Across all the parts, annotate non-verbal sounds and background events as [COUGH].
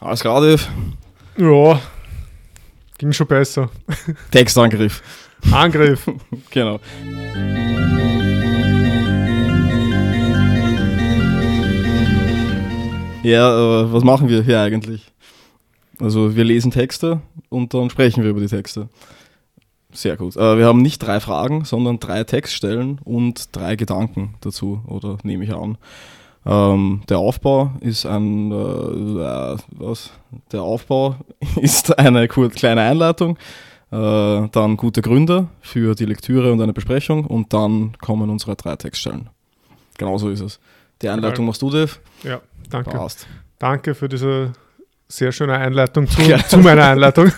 Alles klar, Dave. Ja, ging schon besser. [LAUGHS] Textangriff. Angriff. [LAUGHS] genau. Ja, äh, was machen wir hier eigentlich? Also wir lesen Texte und dann sprechen wir über die Texte. Sehr gut. Äh, wir haben nicht drei Fragen, sondern drei Textstellen und drei Gedanken dazu, oder nehme ich an. Ähm, der Aufbau ist ein, äh, was? Der Aufbau [LAUGHS] ist eine kleine Einleitung, äh, dann gute Gründe für die Lektüre und eine Besprechung und dann kommen unsere drei Textstellen. Genauso ist es. Die Einleitung machst du, Dave. Ja, danke. Passt. Danke für diese sehr schöne Einleitung zu, ja. zu meiner Einleitung.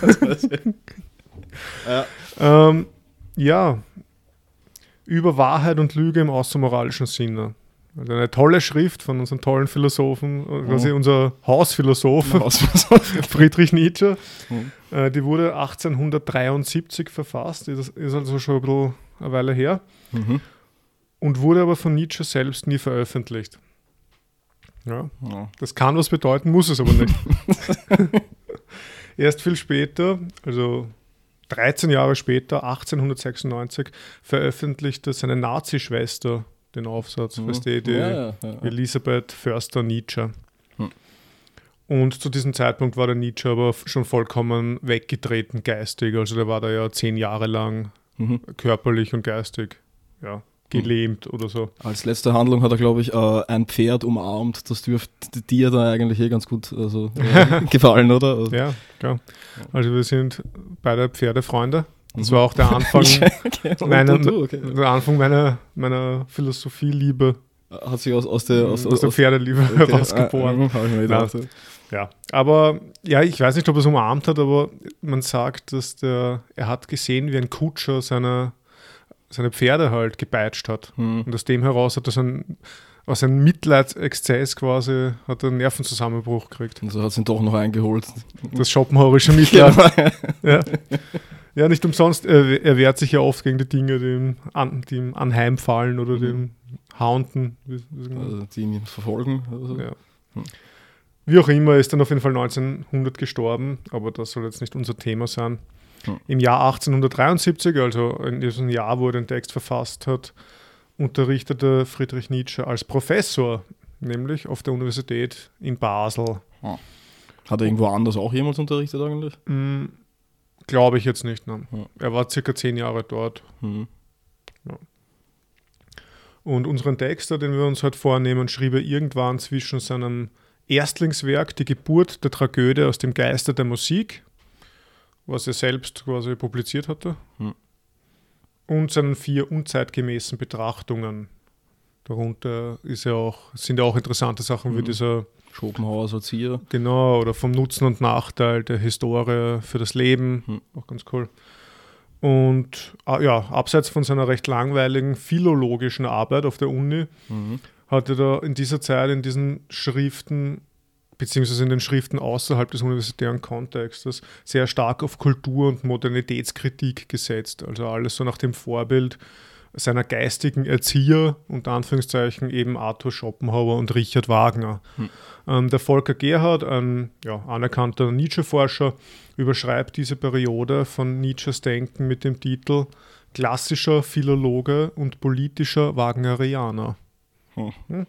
ja. [LAUGHS] [LAUGHS] Ähm, ja, über Wahrheit und Lüge im außermoralischen Sinne. Also eine tolle Schrift von unserem tollen Philosophen, quasi oh. unser Hausphilosoph, [LAUGHS] Hausphilosoph. Friedrich Nietzsche. Oh. Äh, die wurde 1873 verfasst, das ist also schon ein bisschen eine Weile her. Mhm. Und wurde aber von Nietzsche selbst nie veröffentlicht. Ja, ja. Das kann was bedeuten, muss es aber nicht. [LAUGHS] Erst viel später, also 13 Jahre später, 1896, veröffentlichte seine Nazi-Schwester den Aufsatz, mhm. weißt du, die ja, ja. Elisabeth Förster-Nietzsche. Hm. Und zu diesem Zeitpunkt war der Nietzsche aber schon vollkommen weggetreten geistig. Also der war da ja zehn Jahre lang mhm. körperlich und geistig ja, hm. gelähmt oder so. Als letzte Handlung hat er, glaube ich, äh, ein Pferd umarmt. Das dürfte dir da eigentlich eh ganz gut also, [LAUGHS] äh, gefallen, oder? Also, ja, klar. Also wir sind beide Pferdefreunde. Das mhm. war auch der [LAUGHS] Anfang, meiner, okay. der Anfang meiner, meiner Philosophieliebe. Hat sich aus, aus der, aus, aus, aus der Pferdeliebe okay. herausgeboren. Ah, ja, ja, aber ja, ich weiß nicht, ob er es umarmt hat, aber man sagt, dass der, er hat gesehen, wie ein Kutscher seine, seine Pferde halt gepeitscht hat. Mhm. Und aus dem heraus hat er so ein, aus einem Mitleidsexzess quasi hat er einen Nervenzusammenbruch gekriegt. Und so hat es ihn doch noch eingeholt. Das schopenhauerische Mitleid. [LAUGHS] ja. Ja, nicht umsonst. Er, er, wehrt sich ja oft gegen die Dinge, die ihm, an, die ihm anheimfallen oder mhm. dem Hounden. Also die ihn verfolgen. So. Ja. Hm. Wie auch immer, ist dann auf jeden Fall 1900 gestorben, aber das soll jetzt nicht unser Thema sein. Hm. Im Jahr 1873, also in diesem Jahr, wo er den Text verfasst hat, unterrichtete Friedrich Nietzsche als Professor, nämlich auf der Universität in Basel. Hm. Hat er irgendwo anders auch jemals unterrichtet eigentlich? Glaube ich jetzt nicht. Ne? Ja. Er war circa zehn Jahre dort. Mhm. Ja. Und unseren Texter, den wir uns heute vornehmen, schrieb er irgendwann zwischen seinem Erstlingswerk Die Geburt der Tragödie aus dem Geiste der Musik, was er selbst quasi publiziert hatte, mhm. und seinen vier unzeitgemäßen Betrachtungen. Darunter ist ja auch, sind ja auch interessante Sachen mhm. wie dieser Schopenhauer Sozier. Genau, oder vom Nutzen und Nachteil der Historie für das Leben. Hm. Auch ganz cool. Und ah, ja, abseits von seiner recht langweiligen philologischen Arbeit auf der Uni, mhm. hat er da in dieser Zeit in diesen Schriften, beziehungsweise in den Schriften außerhalb des universitären Kontextes, sehr stark auf Kultur- und Modernitätskritik gesetzt. Also alles so nach dem Vorbild seiner geistigen Erzieher, unter Anführungszeichen eben Arthur Schopenhauer und Richard Wagner. Hm. Ähm, der Volker Gerhard, ein ja, anerkannter Nietzsche-Forscher, überschreibt diese Periode von Nietzsches Denken mit dem Titel Klassischer Philologe und politischer Wagnerianer. Hm. Hm.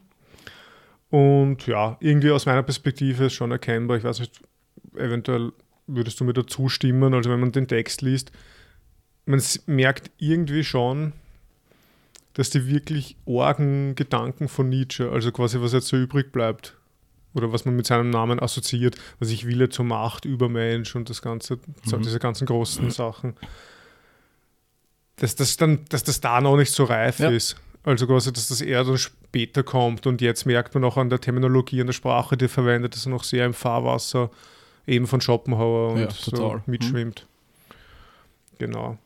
Und ja, irgendwie aus meiner Perspektive ist schon erkennbar, ich weiß nicht, eventuell würdest du mir da zustimmen, also wenn man den Text liest, man merkt irgendwie schon, dass die wirklich orgen Gedanken von Nietzsche, also quasi was jetzt so übrig bleibt, oder was man mit seinem Namen assoziiert, was ich Wille zur Macht, Übermensch und das Ganze, mhm. diese ganzen großen Sachen, dass das dann, dass das da noch nicht so reif ja. ist. Also quasi, dass das eher dann später kommt und jetzt merkt man auch an der Terminologie, an der Sprache, die verwendet, dass er noch sehr im Fahrwasser eben von Schopenhauer und ja, so mitschwimmt. Mhm. Genau.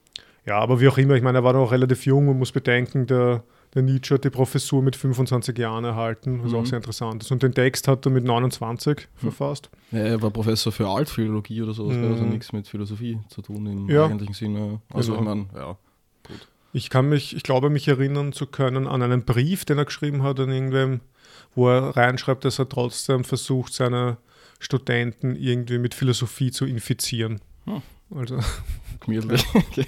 Ja, aber wie auch immer, ich meine, er war noch relativ jung und muss bedenken, der, der Nietzsche hat die Professur mit 25 Jahren erhalten, was mhm. auch sehr interessant ist. Und den Text hat er mit 29 mhm. verfasst. Ja, er war Professor für Altphilologie oder sowas, mhm. also nichts mit Philosophie zu tun im ja. eigentlichen Sinne. Also genau. ich meine, ja, gut. Ich kann mich, ich glaube, mich erinnern zu können an einen Brief, den er geschrieben hat an irgendwem, wo er reinschreibt, dass er trotzdem versucht, seine Studenten irgendwie mit Philosophie zu infizieren. Hm. Also. Gemütlich. [LAUGHS] okay.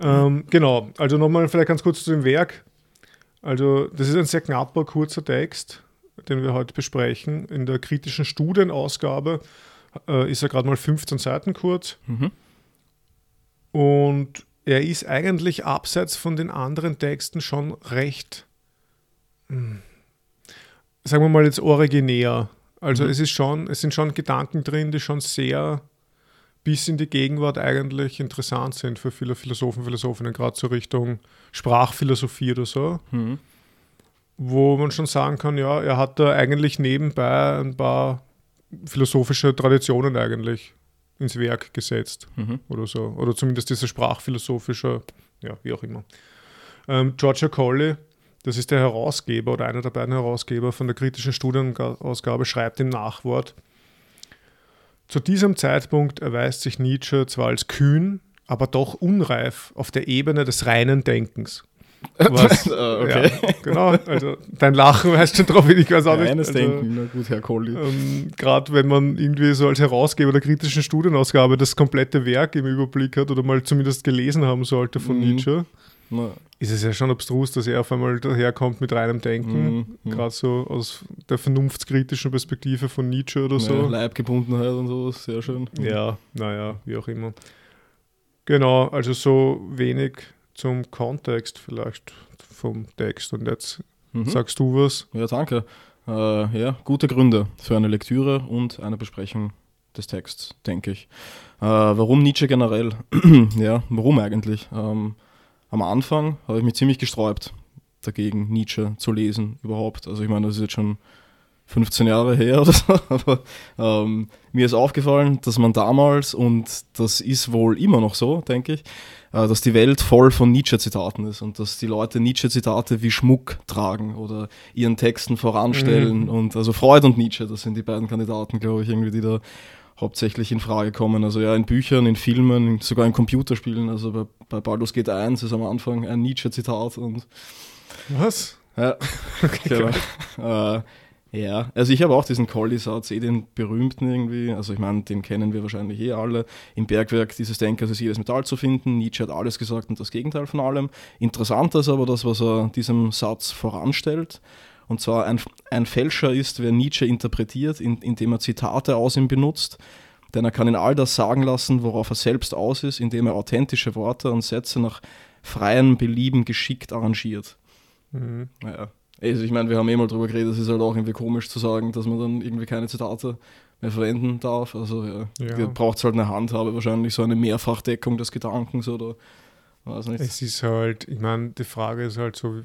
Ähm, genau, also nochmal vielleicht ganz kurz zu dem Werk. Also, das ist ein sehr knapper, kurzer Text, den wir heute besprechen. In der kritischen Studienausgabe äh, ist er gerade mal 15 Seiten kurz. Mhm. Und er ist eigentlich abseits von den anderen Texten schon recht, mh, hm, sagen wir mal jetzt originär. Also mhm. es ist schon, es sind schon Gedanken drin, die schon sehr bis in die Gegenwart eigentlich interessant sind für viele Philosophen, Philosophinnen, gerade zur Richtung Sprachphilosophie oder so. Mhm. Wo man schon sagen kann, ja, er hat da eigentlich nebenbei ein paar philosophische Traditionen eigentlich ins Werk gesetzt mhm. oder so. Oder zumindest diese sprachphilosophische, ja, wie auch immer. Ähm, Georgia Colley, das ist der Herausgeber oder einer der beiden Herausgeber von der kritischen Studienausgabe, schreibt im Nachwort, zu diesem Zeitpunkt erweist sich Nietzsche zwar als kühn, aber doch unreif auf der Ebene des reinen Denkens. [LAUGHS] Was, ah, okay. Ja, genau, also dein Lachen weißt schon drauf, ich weiß auch nicht. Reines also, Denken, na gut, Herr Colli. Ähm, Gerade wenn man irgendwie so als Herausgeber der kritischen Studienausgabe das komplette Werk im Überblick hat oder mal zumindest gelesen haben sollte von mhm. Nietzsche, na. ist es ja schon abstrus, dass er auf einmal daherkommt mit reinem Denken, mhm. mhm. gerade so aus der vernunftskritischen Perspektive von Nietzsche oder so. Ja, Leibgebundenheit und sowas, sehr schön. Ja, naja, wie auch immer. Genau, also so wenig zum Kontext vielleicht vom Text. Und jetzt mhm. sagst du was? Ja, danke. Äh, ja, gute Gründe für eine Lektüre und eine Besprechung des Texts, denke ich. Äh, warum Nietzsche generell? [CLEARS THROAT] ja, warum eigentlich? Ähm, am Anfang habe ich mich ziemlich gesträubt dagegen, Nietzsche zu lesen überhaupt. Also ich meine, das ist jetzt schon 15 Jahre her oder so, [LAUGHS] aber ähm, mir ist aufgefallen, dass man damals, und das ist wohl immer noch so, denke ich, äh, dass die Welt voll von Nietzsche-Zitaten ist und dass die Leute Nietzsche-Zitate wie Schmuck tragen oder ihren Texten voranstellen. Mhm. Und also Freud und Nietzsche, das sind die beiden Kandidaten, glaube ich, irgendwie, die da hauptsächlich in Frage kommen. Also ja, in Büchern, in Filmen, sogar in Computerspielen. Also bei, bei Baldur's Gate 1 ist am Anfang ein Nietzsche-Zitat und was? Ja, [LAUGHS] okay, genau. Äh, ja, also ich habe auch diesen Colli-Satz, eh den berühmten irgendwie, also ich meine, den kennen wir wahrscheinlich eh alle. Im Bergwerk dieses Denkers ist jedes Metall zu finden. Nietzsche hat alles gesagt und das Gegenteil von allem. Interessant ist aber das, was er diesem Satz voranstellt. Und zwar ein, ein Fälscher ist, wer Nietzsche interpretiert, in, indem er Zitate aus ihm benutzt. Denn er kann in all das sagen lassen, worauf er selbst aus ist, indem er authentische Worte und Sätze nach freiem Belieben geschickt arrangiert. Mhm. Naja. Also ich meine, wir haben eh mal drüber geredet, es ist halt auch irgendwie komisch zu sagen, dass man dann irgendwie keine Zitate mehr verwenden darf. Also ja, ja. braucht es halt eine Handhabe, wahrscheinlich so eine Mehrfachdeckung des Gedankens oder weiß nicht. Es ist halt, ich meine, die Frage ist halt so,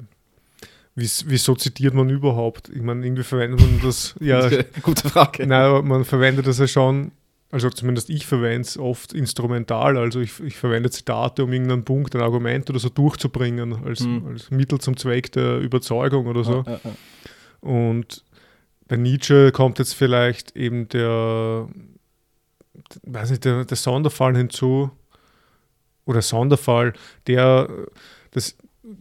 wie, wieso zitiert man überhaupt? Ich meine, irgendwie verwendet man das, [LAUGHS] ja. Gute Frage. Nein, man verwendet das ja schon also zumindest ich verwende es oft instrumental, also ich, ich, verwende Zitate, um irgendeinen Punkt, ein Argument oder so durchzubringen, als, mhm. als Mittel zum Zweck der Überzeugung oder so. Ja, ja, ja. Und bei Nietzsche kommt jetzt vielleicht eben der, weiß nicht, der, der Sonderfall hinzu, oder Sonderfall, der das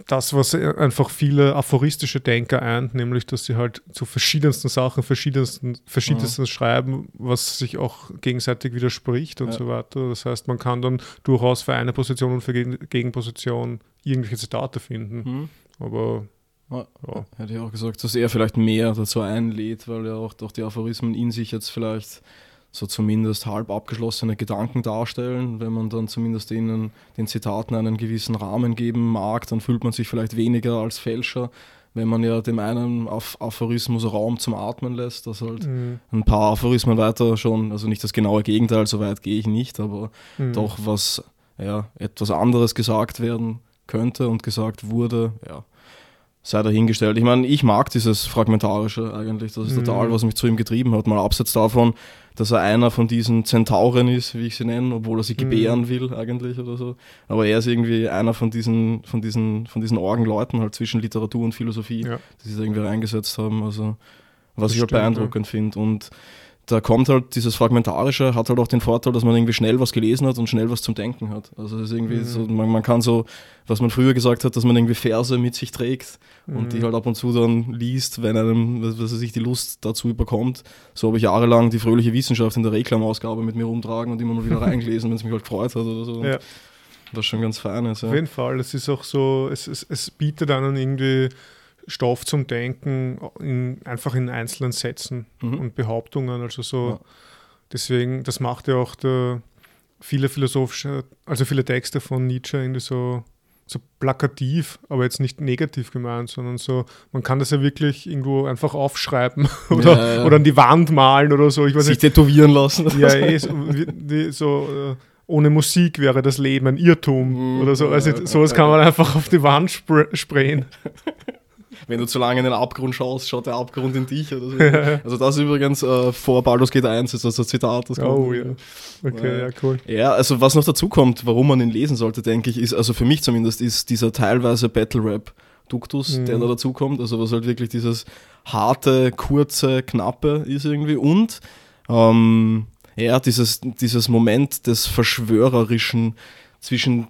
das, was einfach viele aphoristische Denker eint, nämlich, dass sie halt zu verschiedensten Sachen, verschiedensten, verschiedensten mhm. schreiben, was sich auch gegenseitig widerspricht und ja. so weiter. Das heißt, man kann dann durchaus für eine Position und für Gegenposition irgendwelche Zitate finden. Mhm. Aber ja. Ja. Hätte ich auch gesagt, dass er vielleicht mehr dazu einlädt, weil er auch durch die Aphorismen in sich jetzt vielleicht so zumindest halb abgeschlossene Gedanken darstellen. Wenn man dann zumindest ihnen, den Zitaten einen gewissen Rahmen geben mag, dann fühlt man sich vielleicht weniger als Fälscher, wenn man ja dem einen Aphorismus Raum zum Atmen lässt, dass halt mhm. ein paar Aphorismen weiter schon, also nicht das genaue Gegenteil, so weit gehe ich nicht, aber mhm. doch was, ja, etwas anderes gesagt werden könnte und gesagt wurde, ja, sei dahingestellt. Ich meine, ich mag dieses Fragmentarische eigentlich. Das ist mhm. total, was mich zu ihm getrieben hat. Mal abseits davon, dass er einer von diesen Zentauren ist, wie ich sie nenne, obwohl er sie gebären mhm. will eigentlich oder so. Aber er ist irgendwie einer von diesen, von diesen, von diesen Orgenleuten halt zwischen Literatur und Philosophie, ja. die sich irgendwie reingesetzt haben. Also was das ich halt beeindruckend ja. finde. Und da kommt halt dieses Fragmentarische, hat halt auch den Vorteil, dass man irgendwie schnell was gelesen hat und schnell was zum Denken hat. Also es ist irgendwie Mhm. so, man, man kann so, was man früher gesagt hat, dass man irgendwie Verse mit sich trägt und die Mhm. halt ab und zu dann liest, wenn einem, was was weiß ich, die Lust dazu überkommt. So habe ich jahrelang die fröhliche Wissenschaft in der Reklamausgabe mit mir rumtragen und immer mal wieder [LAUGHS] reingelesen, wenn es mich halt gefreut hat oder so. Ja. Was schon ganz fein ist. Ja. Auf jeden Fall. Es ist auch so, es, es, es bietet einen irgendwie Stoff zum Denken in, einfach in einzelnen Sätzen Mhm. und Behauptungen. Also so, Ja. deswegen, das macht ja auch der, viele philosophische, also viele Texte von Nietzsche irgendwie so, so plakativ, aber jetzt nicht negativ gemeint, sondern so, man kann das ja wirklich irgendwo einfach aufschreiben [LAUGHS] oder, Ja, ja. oder an die Wand malen oder so. Ich weiß Sich nicht, tätowieren lassen. ja, eh, so, wie- so äh, ohne Musik wäre das Leben ein Irrtum Mhm, oder so. Also sowas kann man einfach auf die Wand spr sprayen. [LAUGHS] Wenn du zu lange in den Abgrund schaust, schaut der Abgrund in dich. Oder so. [LAUGHS] also das ist übrigens äh, vor Baldur's Gate 1 ist das ein Zitat. Das kommt. Oh ja. Okay, ja, cool. Ja, also was noch dazu kommt, warum man ihn lesen sollte, denke ich, ist, also für mich zumindest, ist dieser teilweise Battle-Rap-Duktus, Mhm. der da dazu kommt. Also was halt wirklich dieses harte, kurze, knappe ist irgendwie. Und ähm, ja, dieses, dieses Moment des Verschwörerischen zwischen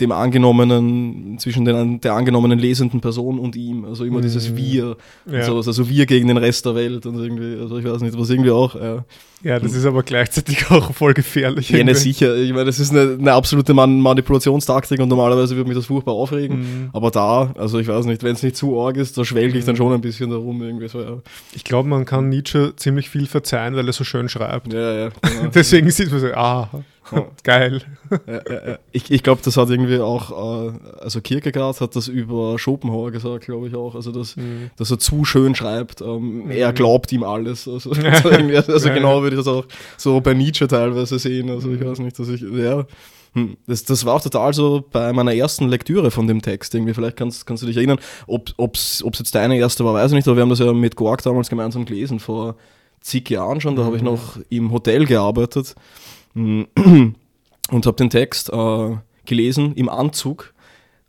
dem angenommenen, zwischen den, der angenommenen lesenden Person und ihm. Also immer dieses Mhm. Wir Ja. sowas. Also wir gegen den Rest der Welt und irgendwie, also ich weiß nicht, was irgendwie auch. Ja. ja, das ist aber gleichzeitig [LAUGHS] auch voll gefährlich. Ja, ne, sicher. Ich meine, das ist eine, eine absolute Man Manipulationstaktik und normalerweise würde mich das furchtbar aufregen. Mhm. Aber da, also ich weiß nicht, wenn es nicht zu arg ist, da schwelge ich dann schon ein bisschen darum irgendwie so, ja. Ich glaube, man kann Nietzsche ziemlich viel verzeihen, weil er so schön schreibt. Ja, ja, [LAUGHS] genau. Deswegen sieht man so, ah. [LAUGHS] geil. ja, ja, ja. Ich, ich glaube, das hat irgendwie auch, äh, also Kierkegaard hat das über Schopenhauer gesagt, glaube ich auch, also dass, Mhm. dass er zu schön schreibt. Ähm, Er Mhm. glaubt ihm alles. Also, [LAUGHS] [LAUGHS] also, also genau würde ich das auch so bei Nietzsche teilweise sehen. Also ich Mhm. weiß nicht, dass ich, ja. Hm, Das, das war auch total so bei meiner ersten Lektüre von dem Text. Irgendwie, vielleicht kannst, kannst du dich erinnern, ob es jetzt deine erste war, weiß ich nicht, aber wir haben das ja mit Gorg damals gemeinsam gelesen, vor zig Jahren schon. Da habe ich Mhm. noch im Hotel gearbeitet [CLEARS THROAT] und habe den Text äh, gelesen im Anzug.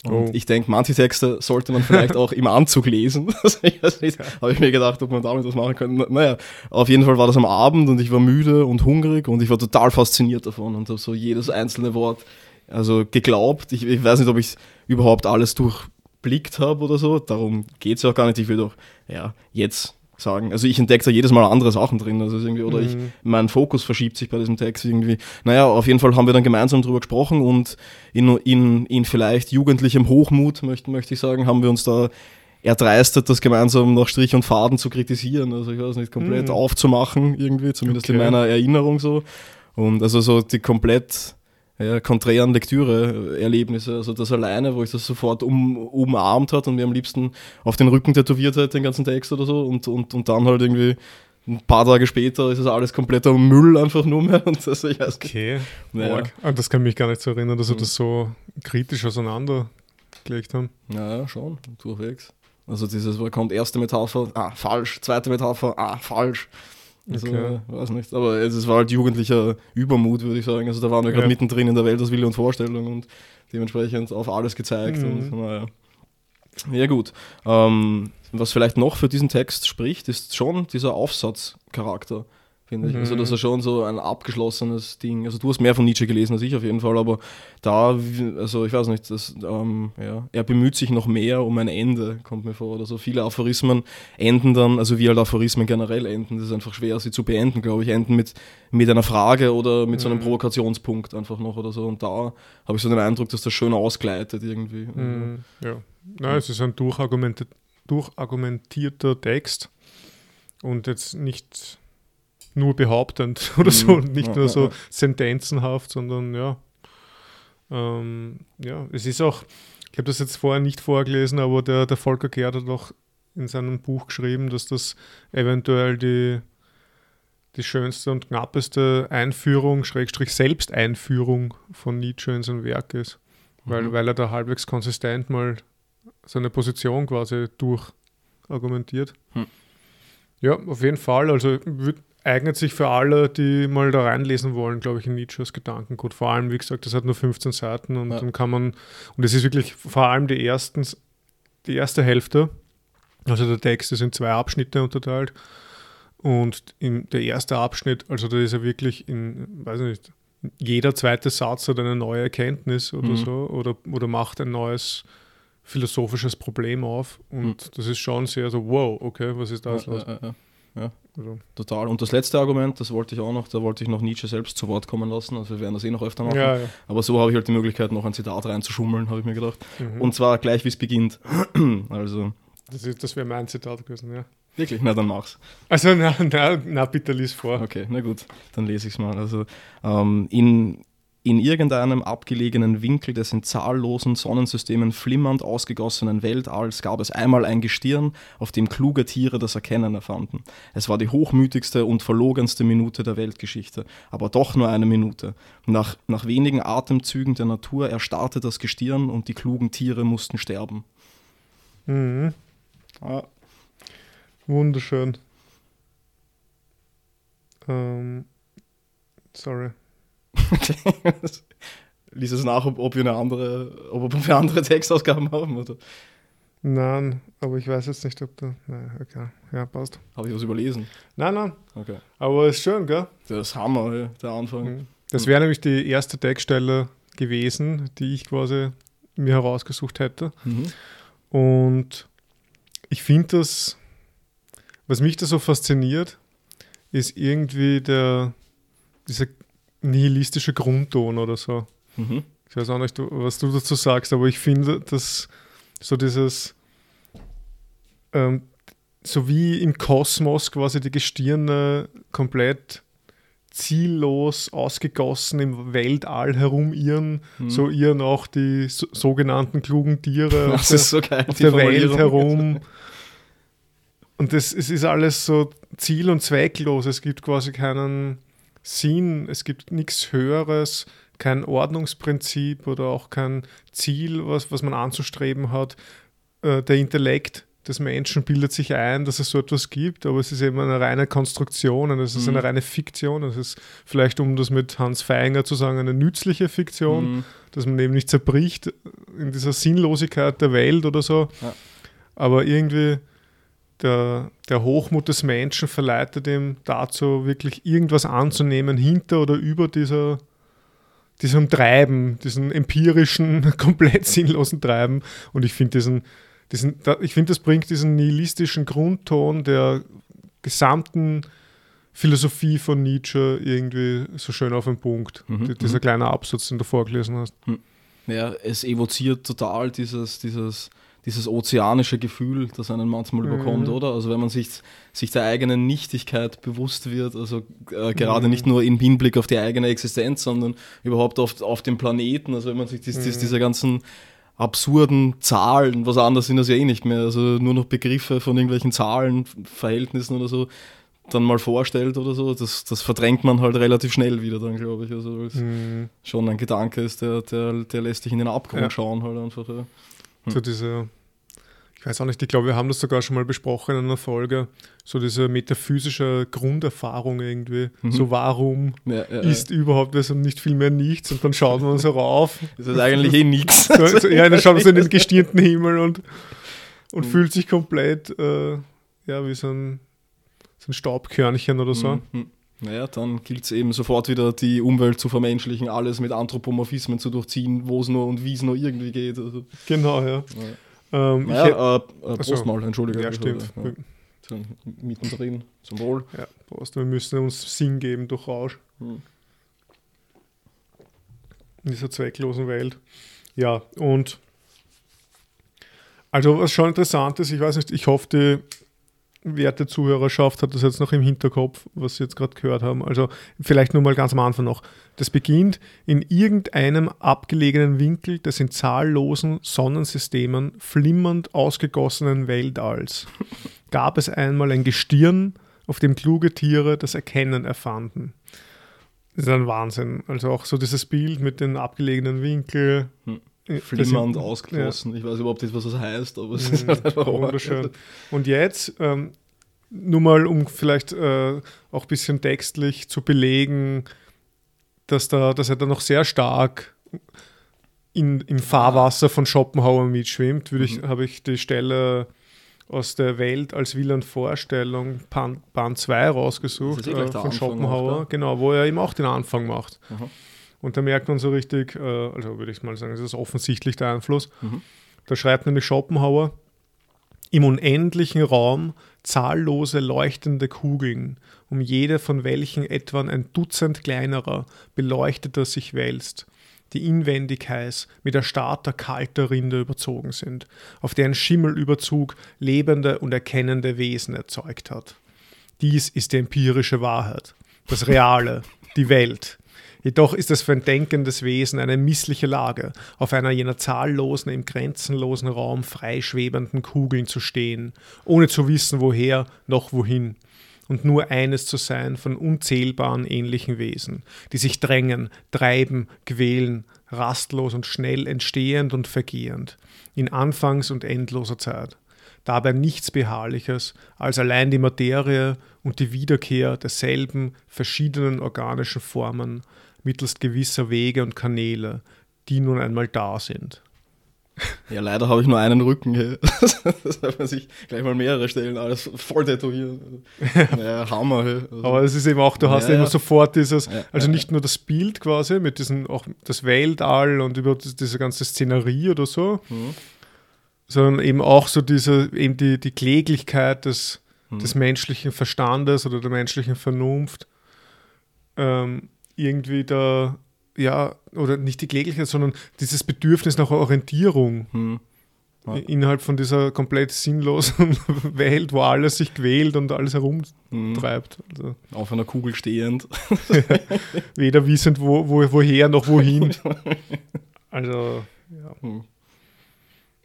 Und Oh. ich denke, manche Texte sollte man vielleicht [LAUGHS] auch im Anzug lesen. [LAUGHS] Habe ich mir gedacht, ob man damit was machen könnte. Na- Naja, auf jeden Fall war das am Abend und ich war müde und hungrig und ich war total fasziniert davon und habe so jedes einzelne Wort also geglaubt. Ich, ich weiß nicht, ob ich überhaupt alles durchblickt habe oder so. Darum geht es ja auch gar nicht. Ich will doch, ja, jetzt sagen. Also ich entdecke da jedes Mal andere Sachen drin. Also irgendwie, oder ich, Mhm. mein Fokus verschiebt sich bei diesem Text irgendwie. Naja, auf jeden Fall haben wir dann gemeinsam drüber gesprochen und in, in, in vielleicht jugendlichem Hochmut, möchte, möchte ich sagen, haben wir uns da erdreistet, das gemeinsam nach Strich und Faden zu kritisieren. Also ich weiß nicht, komplett Mhm. aufzumachen irgendwie, zumindest in Okay. meiner Erinnerung so. Und also so die komplett ja, konträren Lektüre-Erlebnisse. Also das alleine, wo ich das sofort um, umarmt hat und mir am liebsten auf den Rücken tätowiert hätte, den ganzen Text oder so. Und, und, und dann halt irgendwie ein paar Tage später ist es alles kompletter Müll einfach nur mehr. [LAUGHS] Und also ich weiß. Okay. Ja. Arg. Ah, Das kann mich gar nicht so erinnern, dass wir Mhm. das so kritisch auseinandergelegt haben. Ja, schon, durchwegs. Also dieses, wo kommt erste Metapher, ah, falsch, zweite Metapher, ah, falsch. Also, Okay. weiß nicht. Aber es, es war halt jugendlicher Übermut, würde ich sagen. Also da waren wir gerade Ja. mittendrin in der Welt aus Wille und Vorstellung und dementsprechend auf alles gezeigt. Mhm. Und, naja. Ja gut. Ähm, was vielleicht noch für diesen Text spricht, ist schon dieser Aufsatzcharakter, finde ich. Also Mhm. das ist schon so ein abgeschlossenes Ding. Also du hast mehr von Nietzsche gelesen als ich auf jeden Fall, aber da, also ich weiß nicht, das, ähm, ja, er bemüht sich noch mehr um ein Ende, kommt mir vor. Oder so viele Aphorismen enden dann, also wie halt Aphorismen generell enden, das ist einfach schwer, sie zu beenden, glaube ich, enden mit, mit einer Frage oder mit so einem Mhm. Provokationspunkt einfach noch oder so. Und da habe ich so den Eindruck, dass das schön ausgleitet irgendwie. Mhm. Ja. Na, es ist ein durchargumenti- durchargumentierter Text und jetzt nicht nur behauptend [LAUGHS] oder so, Mhm. nicht nur so sentenzenhaft, sondern ja. Ähm, ja, es ist auch, ich habe das jetzt vorher nicht vorgelesen, aber der, der Volker Gerd hat auch in seinem Buch geschrieben, dass das eventuell die, die schönste und knappeste Einführung, Schrägstrich Selbsteinführung von Nietzsche in sein Werk ist weil, Mhm. weil er da halbwegs konsistent mal seine Position quasi durchargumentiert. Hm. Ja, auf jeden Fall. Also würd, eignet sich für alle, die mal da reinlesen wollen, glaube ich, in Nietzsches Gedankengut. Vor allem, wie gesagt, das hat nur 15 Seiten und Ja. dann kann man, und es ist wirklich vor allem die, ersten, die erste Hälfte, also der Text ist in zwei Abschnitte unterteilt. Und in der erste Abschnitt, also da ist er wirklich in, weiß nicht, jeder zweite Satz hat eine neue Erkenntnis oder mhm. so oder, oder macht ein neues philosophisches Problem auf. Und mhm. das ist schon sehr so, wow, okay, was ist da ja, los? Ja, ja, also. Total. Und das letzte Argument, das wollte ich auch noch, da wollte ich noch Nietzsche selbst zu Wort kommen lassen. Also wir werden das eh noch öfter machen. Ja, ja. Aber so habe ich halt die Möglichkeit, noch ein Zitat reinzuschummeln, habe ich mir gedacht. Mhm. Und zwar gleich, wie es beginnt. [CLEARS THROAT] also. Das, das wäre mein Zitat gewesen, ja. Wirklich? Na, dann mach's. Also, na, na, na bitte lies vor. Okay, na gut, dann lese ich es mal. Also, ähm, in, in irgendeinem abgelegenen Winkel des in zahllosen Sonnensystemen flimmernd ausgegossenen Weltalls gab es einmal ein Gestirn, auf dem kluge Tiere das Erkennen erfanden. Es war die hochmütigste und verlogenste Minute der Weltgeschichte, aber doch nur eine Minute. Nach, nach wenigen Atemzügen der Natur erstarrte das Gestirn und die klugen Tiere mussten sterben. Mhm. Ah, Wunderschön. Ähm, sorry. [LAUGHS] Lies es nach, ob, ob, wir eine andere, ob wir andere Textausgaben haben, oder? Nein, aber ich weiß jetzt nicht, ob da. Nein, okay. Ja, passt. Habe ich was überlesen? Nein, nein. Okay. Aber ist schön, gell? Das ist Hammer, der Anfang. Mhm. Das wäre nämlich die erste Textstelle gewesen, die ich quasi mir herausgesucht hätte. Mhm. Und ich finde das was mich da so fasziniert, ist irgendwie der, dieser nihilistische Grundton oder so. Mhm. Ich weiß auch nicht, was du dazu sagst, aber ich finde, dass so dieses, ähm, so wie im Kosmos quasi die Gestirne komplett ziellos ausgegossen im Weltall herumirren, mhm. so irren auch die so, sogenannten klugen Tiere [LAUGHS] auf, der, so geil, auf der Welt herum. Und das, es ist alles so ziel- und zwecklos. Es gibt quasi keinen Sinn, es gibt nichts Höheres, kein Ordnungsprinzip oder auch kein Ziel, was, was man anzustreben hat. Äh, der Intellekt des Menschen bildet sich ein, dass es so etwas gibt, aber es ist eben eine reine Konstruktion und es ist mhm. eine reine Fiktion. Es ist vielleicht, um das mit Hans Feinger zu sagen, eine nützliche Fiktion, mhm. dass man eben nicht zerbricht in dieser Sinnlosigkeit der Welt oder so. Ja. Aber irgendwie der, der Hochmut des Menschen verleitet ihm dazu, wirklich irgendwas anzunehmen hinter oder über dieser, diesem Treiben, diesem empirischen, [LAUGHS] komplett sinnlosen Treiben. Und ich finde diesen, diesen, ich finde, das bringt diesen nihilistischen Grundton der gesamten Philosophie von Nietzsche irgendwie so schön auf den Punkt. Mhm, dieser mhm. kleine Absatz, den du vorgelesen hast. Hm. Ja, es evoziert total dieses, dieses dieses ozeanische Gefühl, das einen manchmal mhm. überkommt, oder? Also wenn man sich, sich der eigenen Nichtigkeit bewusst wird, also äh, gerade mhm. nicht nur im Hinblick auf die eigene Existenz, sondern überhaupt auf, auf dem Planeten, also wenn man sich dies, mhm. diese ganzen absurden Zahlen, was anderes sind das ja eh nicht mehr, also nur noch Begriffe von irgendwelchen Zahlen, Verhältnissen oder so, dann mal vorstellt oder so, das, das verdrängt man halt relativ schnell wieder dann, glaube ich. Also weil es mhm. schon ein Gedanke ist, der, der, der lässt dich in den Abgrund ja. schauen halt einfach. Ja. Hm. So diese, ich weiß auch nicht, ich glaube, wir haben das sogar schon mal besprochen in einer Folge, so diese metaphysische Grunderfahrung irgendwie. Mhm. So warum ja, ja, ist ja. überhaupt was und nicht viel mehr nichts und dann schauen wir uns so rauf. Das ist eigentlich eh nichts. [LAUGHS] So, ja, dann schauen wir so in den [LAUGHS] gestirnten Himmel und, und mhm. fühlt sich komplett äh, ja, wie so ein, so ein Staubkörnchen oder so. Mhm. Naja, dann gilt es eben sofort wieder, die Umwelt zu vermenschlichen, alles mit Anthropomorphismen zu durchziehen, wo es nur und wie es nur irgendwie geht. Also. Genau, ja. ja. Ähm, naja, äh, äh, Prost also, mal, entschuldige. Ja, stimmt. Ja. Mittendrin, zum Wohl. Ja, Prost, wir müssen uns Sinn geben durch Rausch. Hm. In dieser zwecklosen Welt. Ja, und also was schon interessant ist, ich weiß nicht, ich hoffe, die werte Zuhörerschaft hat das jetzt noch im Hinterkopf, was Sie jetzt gerade gehört haben. Also vielleicht nur mal ganz am Anfang noch. Das beginnt in irgendeinem abgelegenen Winkel des in zahllosen Sonnensystemen flimmernd ausgegossenen Weltalls gab es einmal ein Gestirn, auf dem kluge Tiere das Erkennen erfanden. Das ist ein Wahnsinn. Also auch so dieses Bild mit den abgelegenen Winkel. Hm flimmernd ausgeschlossen. Ja. Ich weiß überhaupt nicht, was das heißt, aber es mhm, ist halt einfach wunderschön. Und jetzt, ähm, nur mal, um vielleicht äh, auch ein bisschen textlich zu belegen, dass, da, dass er da noch sehr stark in, im Fahrwasser von Schopenhauer mitschwimmt, würde ich, mhm. habe ich die Stelle aus der Welt als Wieland-Vorstellung Band 2 rausgesucht äh, von Schopenhauer, auch, genau, wo er eben auch den Anfang macht. Aha. Und da merkt man so richtig, äh, also würde ich mal sagen, das ist offensichtlich der Einfluss. Mhm. Da schreibt nämlich Schopenhauer, im unendlichen Raum zahllose leuchtende Kugeln, um jede von welchen etwa ein Dutzend kleinerer, beleuchteter sich wälzt die inwendig heiß, mit erstarrter kalter Rinde überzogen sind, auf deren Schimmelüberzug lebende und erkennende Wesen erzeugt hat. Dies ist die empirische Wahrheit, das Reale, die Welt. Jedoch ist es für ein denkendes Wesen eine missliche Lage, auf einer jener zahllosen, im grenzenlosen Raum freischwebenden Kugeln zu stehen, ohne zu wissen, woher noch wohin und nur eines zu sein von unzählbaren ähnlichen Wesen, die sich drängen, treiben, quälen, rastlos und schnell entstehend und vergehend, in Anfangs- und endloser Zeit. Dabei nichts Beharrliches als allein die Materie und die Wiederkehr derselben verschiedenen organischen Formen mittels gewisser Wege und Kanäle, die nun einmal da sind. Ja, leider habe ich nur einen Rücken. Hey. [LAUGHS] Das darf man sich gleich mal mehrere Stellen alles voll tätowiert. Naja, [LAUGHS] Hammer. Also, Aber es ist eben auch, du hast ja, immer sofort dieses, ja, also nicht nur das Bild quasi mit diesem, auch das Weltall und über diese ganze Szenerie oder so, mhm. sondern eben auch so diese, eben die, die Kläglichkeit des, mhm. des menschlichen Verstandes oder der menschlichen Vernunft ähm, irgendwie da ja, oder nicht die Kläglichkeit, sondern dieses Bedürfnis nach Orientierung. Hm. Ja. Innerhalb von dieser komplett sinnlosen [LAUGHS] Welt, wo alles sich quält und alles herumtreibt. Also. Auf einer Kugel stehend. [LAUGHS] Weder wissend, wo, wo, woher noch wohin. [LAUGHS] Also, ja. Hm.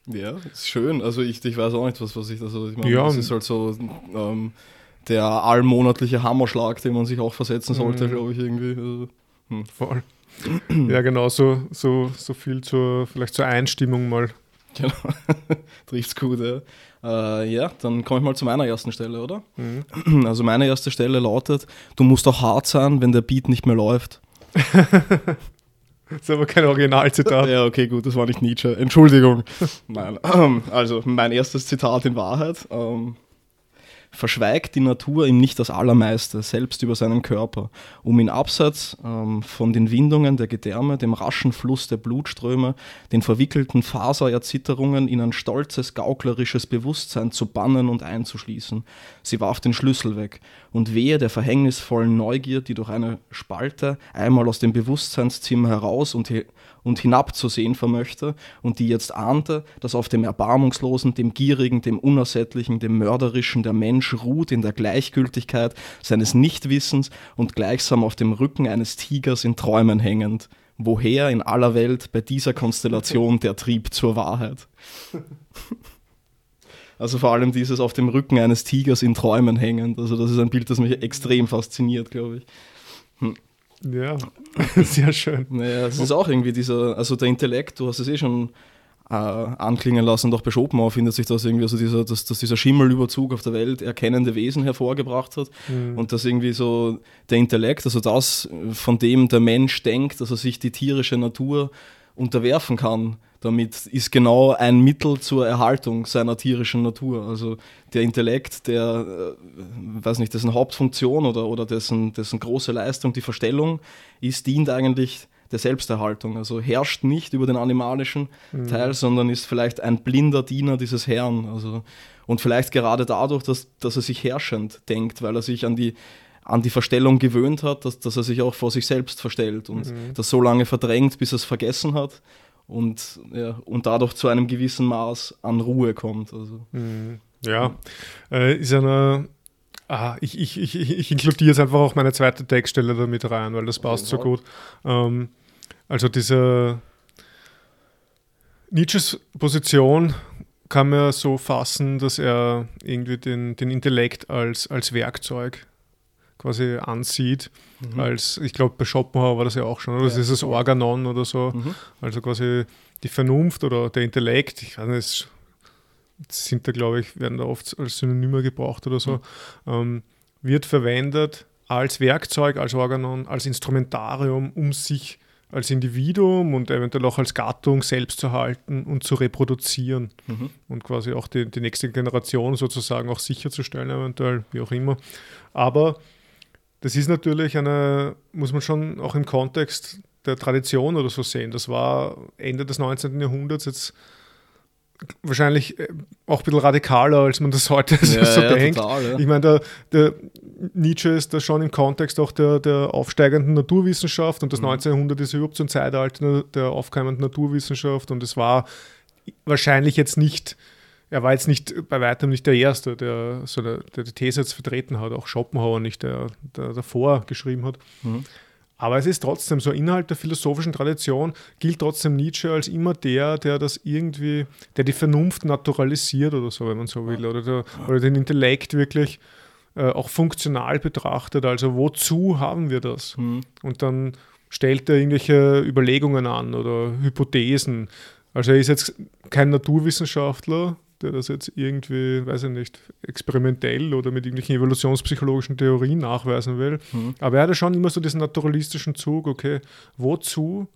Ja, ist schön. Also ich, ich weiß auch nicht, was, was ich da so. Ich meine, ja. das ist halt so ähm, der allmonatliche Hammerschlag, den man sich auch versetzen sollte, mhm. glaube ich, irgendwie. Also, hm. Voll. ja, genau, so, so, so viel zur, vielleicht zur Einstimmung mal. Genau, [LAUGHS] trifft's gut, ja. Äh, ja, dann komme ich mal zu meiner ersten Stelle, oder? Mhm. [CLEARS THROAT] Also meine erste Stelle lautet, du musst auch hart sein, wenn der Beat nicht mehr läuft. [LAUGHS] das ist aber kein Originalzitat. ja, okay, gut, das war nicht Nietzsche. Entschuldigung. [LAUGHS] Nein, [CLEARS THROAT] also mein erstes Zitat in Wahrheit. Ähm, verschweigt die Natur ihm nicht das Allermeiste, selbst über seinen Körper, um ihn abseits ähm, von den Windungen der Gedärme, dem raschen Fluss der Blutströme, den verwickelten Fasererzitterungen in ein stolzes, gauklerisches Bewusstsein zu bannen und einzuschließen. Sie warf den Schlüssel weg, und wehe der verhängnisvollen Neugier, die durch eine Spalte einmal aus dem Bewusstseinszimmer heraus und und hinabzusehen vermöchte und die jetzt ahnte, dass auf dem Erbarmungslosen, dem Gierigen, dem Unersättlichen, dem Mörderischen der Mensch ruht in der Gleichgültigkeit seines Nichtwissens und gleichsam auf dem Rücken eines Tigers in Träumen hängend. Woher in aller Welt bei dieser Konstellation der Trieb zur Wahrheit? [LAUGHS] Also vor allem dieses auf dem Rücken eines Tigers in Träumen hängend. Also das ist ein Bild, das mich extrem fasziniert, glaube ich. Hm. Ja, [LAUGHS] sehr schön. Naja, es ist auch irgendwie dieser, also der Intellekt, du hast es eh schon äh, anklingen lassen, doch bei Schopenhauer findet sich das irgendwie, also dieser, dass, dass dieser Schimmelüberzug auf der Welt erkennende Wesen hervorgebracht hat mhm. und dass irgendwie so der Intellekt, also das, von dem der Mensch denkt, dass er sich die tierische Natur unterwerfen kann, damit ist genau ein Mittel zur Erhaltung seiner tierischen Natur. Also der Intellekt, der, äh, weiß nicht, dessen Hauptfunktion oder, oder dessen, dessen große Leistung, die Verstellung, ist, dient eigentlich der Selbsterhaltung. Also herrscht nicht über den animalischen mhm. Teil, sondern ist vielleicht ein blinder Diener dieses Herrn. Also, und vielleicht gerade dadurch, dass, dass er sich herrschend denkt, weil er sich an die, an die Verstellung gewöhnt hat, dass, dass er sich auch vor sich selbst verstellt und mhm. das so lange verdrängt, bis er es vergessen hat und, ja, und dadurch zu einem gewissen Maß an Ruhe kommt. Also. Mhm. Ja, äh, ist eine. Ah, ich, ich, ich, ich inkludiere jetzt einfach auch meine zweite Textstelle damit rein, weil das passt so gut. Ähm, also diese Nietzsches Position kann man so fassen, dass er irgendwie den, den Intellekt als, als Werkzeug quasi ansieht, mhm. als, ich glaube, bei Schopenhauer war das ja auch schon, oder? das ist das Organon oder so, mhm. also quasi die Vernunft oder der Intellekt, ich weiß nicht, sind da, glaube ich, werden da oft als Synonyme gebraucht oder so, mhm. ähm, wird verwendet als Werkzeug, als Organon, als Instrumentarium, um sich als Individuum und eventuell auch als Gattung selbst zu halten und zu reproduzieren mhm. und quasi auch die, die nächste Generation sozusagen auch sicherzustellen, eventuell, wie auch immer. Aber das ist natürlich eine, muss man schon auch im Kontext der Tradition oder so sehen. Das war Ende des 19. Jahrhunderts jetzt wahrscheinlich äh, auch ein bisschen radikaler, als man das heute [LAUGHS] ja, so ja, denkt. Total, ja. Ich meine, der, der, Nietzsche ist da schon im Kontext auch der, der aufsteigenden Naturwissenschaft und das mhm. 1900 ist überhaupt so ein Zeitalter der aufkeimenden Naturwissenschaft und es war wahrscheinlich jetzt nicht, er war jetzt nicht bei weitem nicht der Erste, der so der, der die These jetzt vertreten hat, auch Schopenhauer nicht, der, der davor geschrieben hat. Mhm. Aber es ist trotzdem so, innerhalb der philosophischen Tradition gilt trotzdem Nietzsche als immer der, der das irgendwie, der die Vernunft naturalisiert oder so, wenn man so will, oder, der, oder den Intellekt wirklich äh, auch funktional betrachtet. Also wozu haben wir das? Mhm. Und dann stellt er irgendwelche Überlegungen an oder Hypothesen. Also er ist jetzt kein Naturwissenschaftler, der das jetzt irgendwie, weiß ich nicht, experimentell oder mit irgendwelchen evolutionspsychologischen Theorien nachweisen will. Mhm. Aber er hatte schon immer so diesen naturalistischen Zug, okay, wozu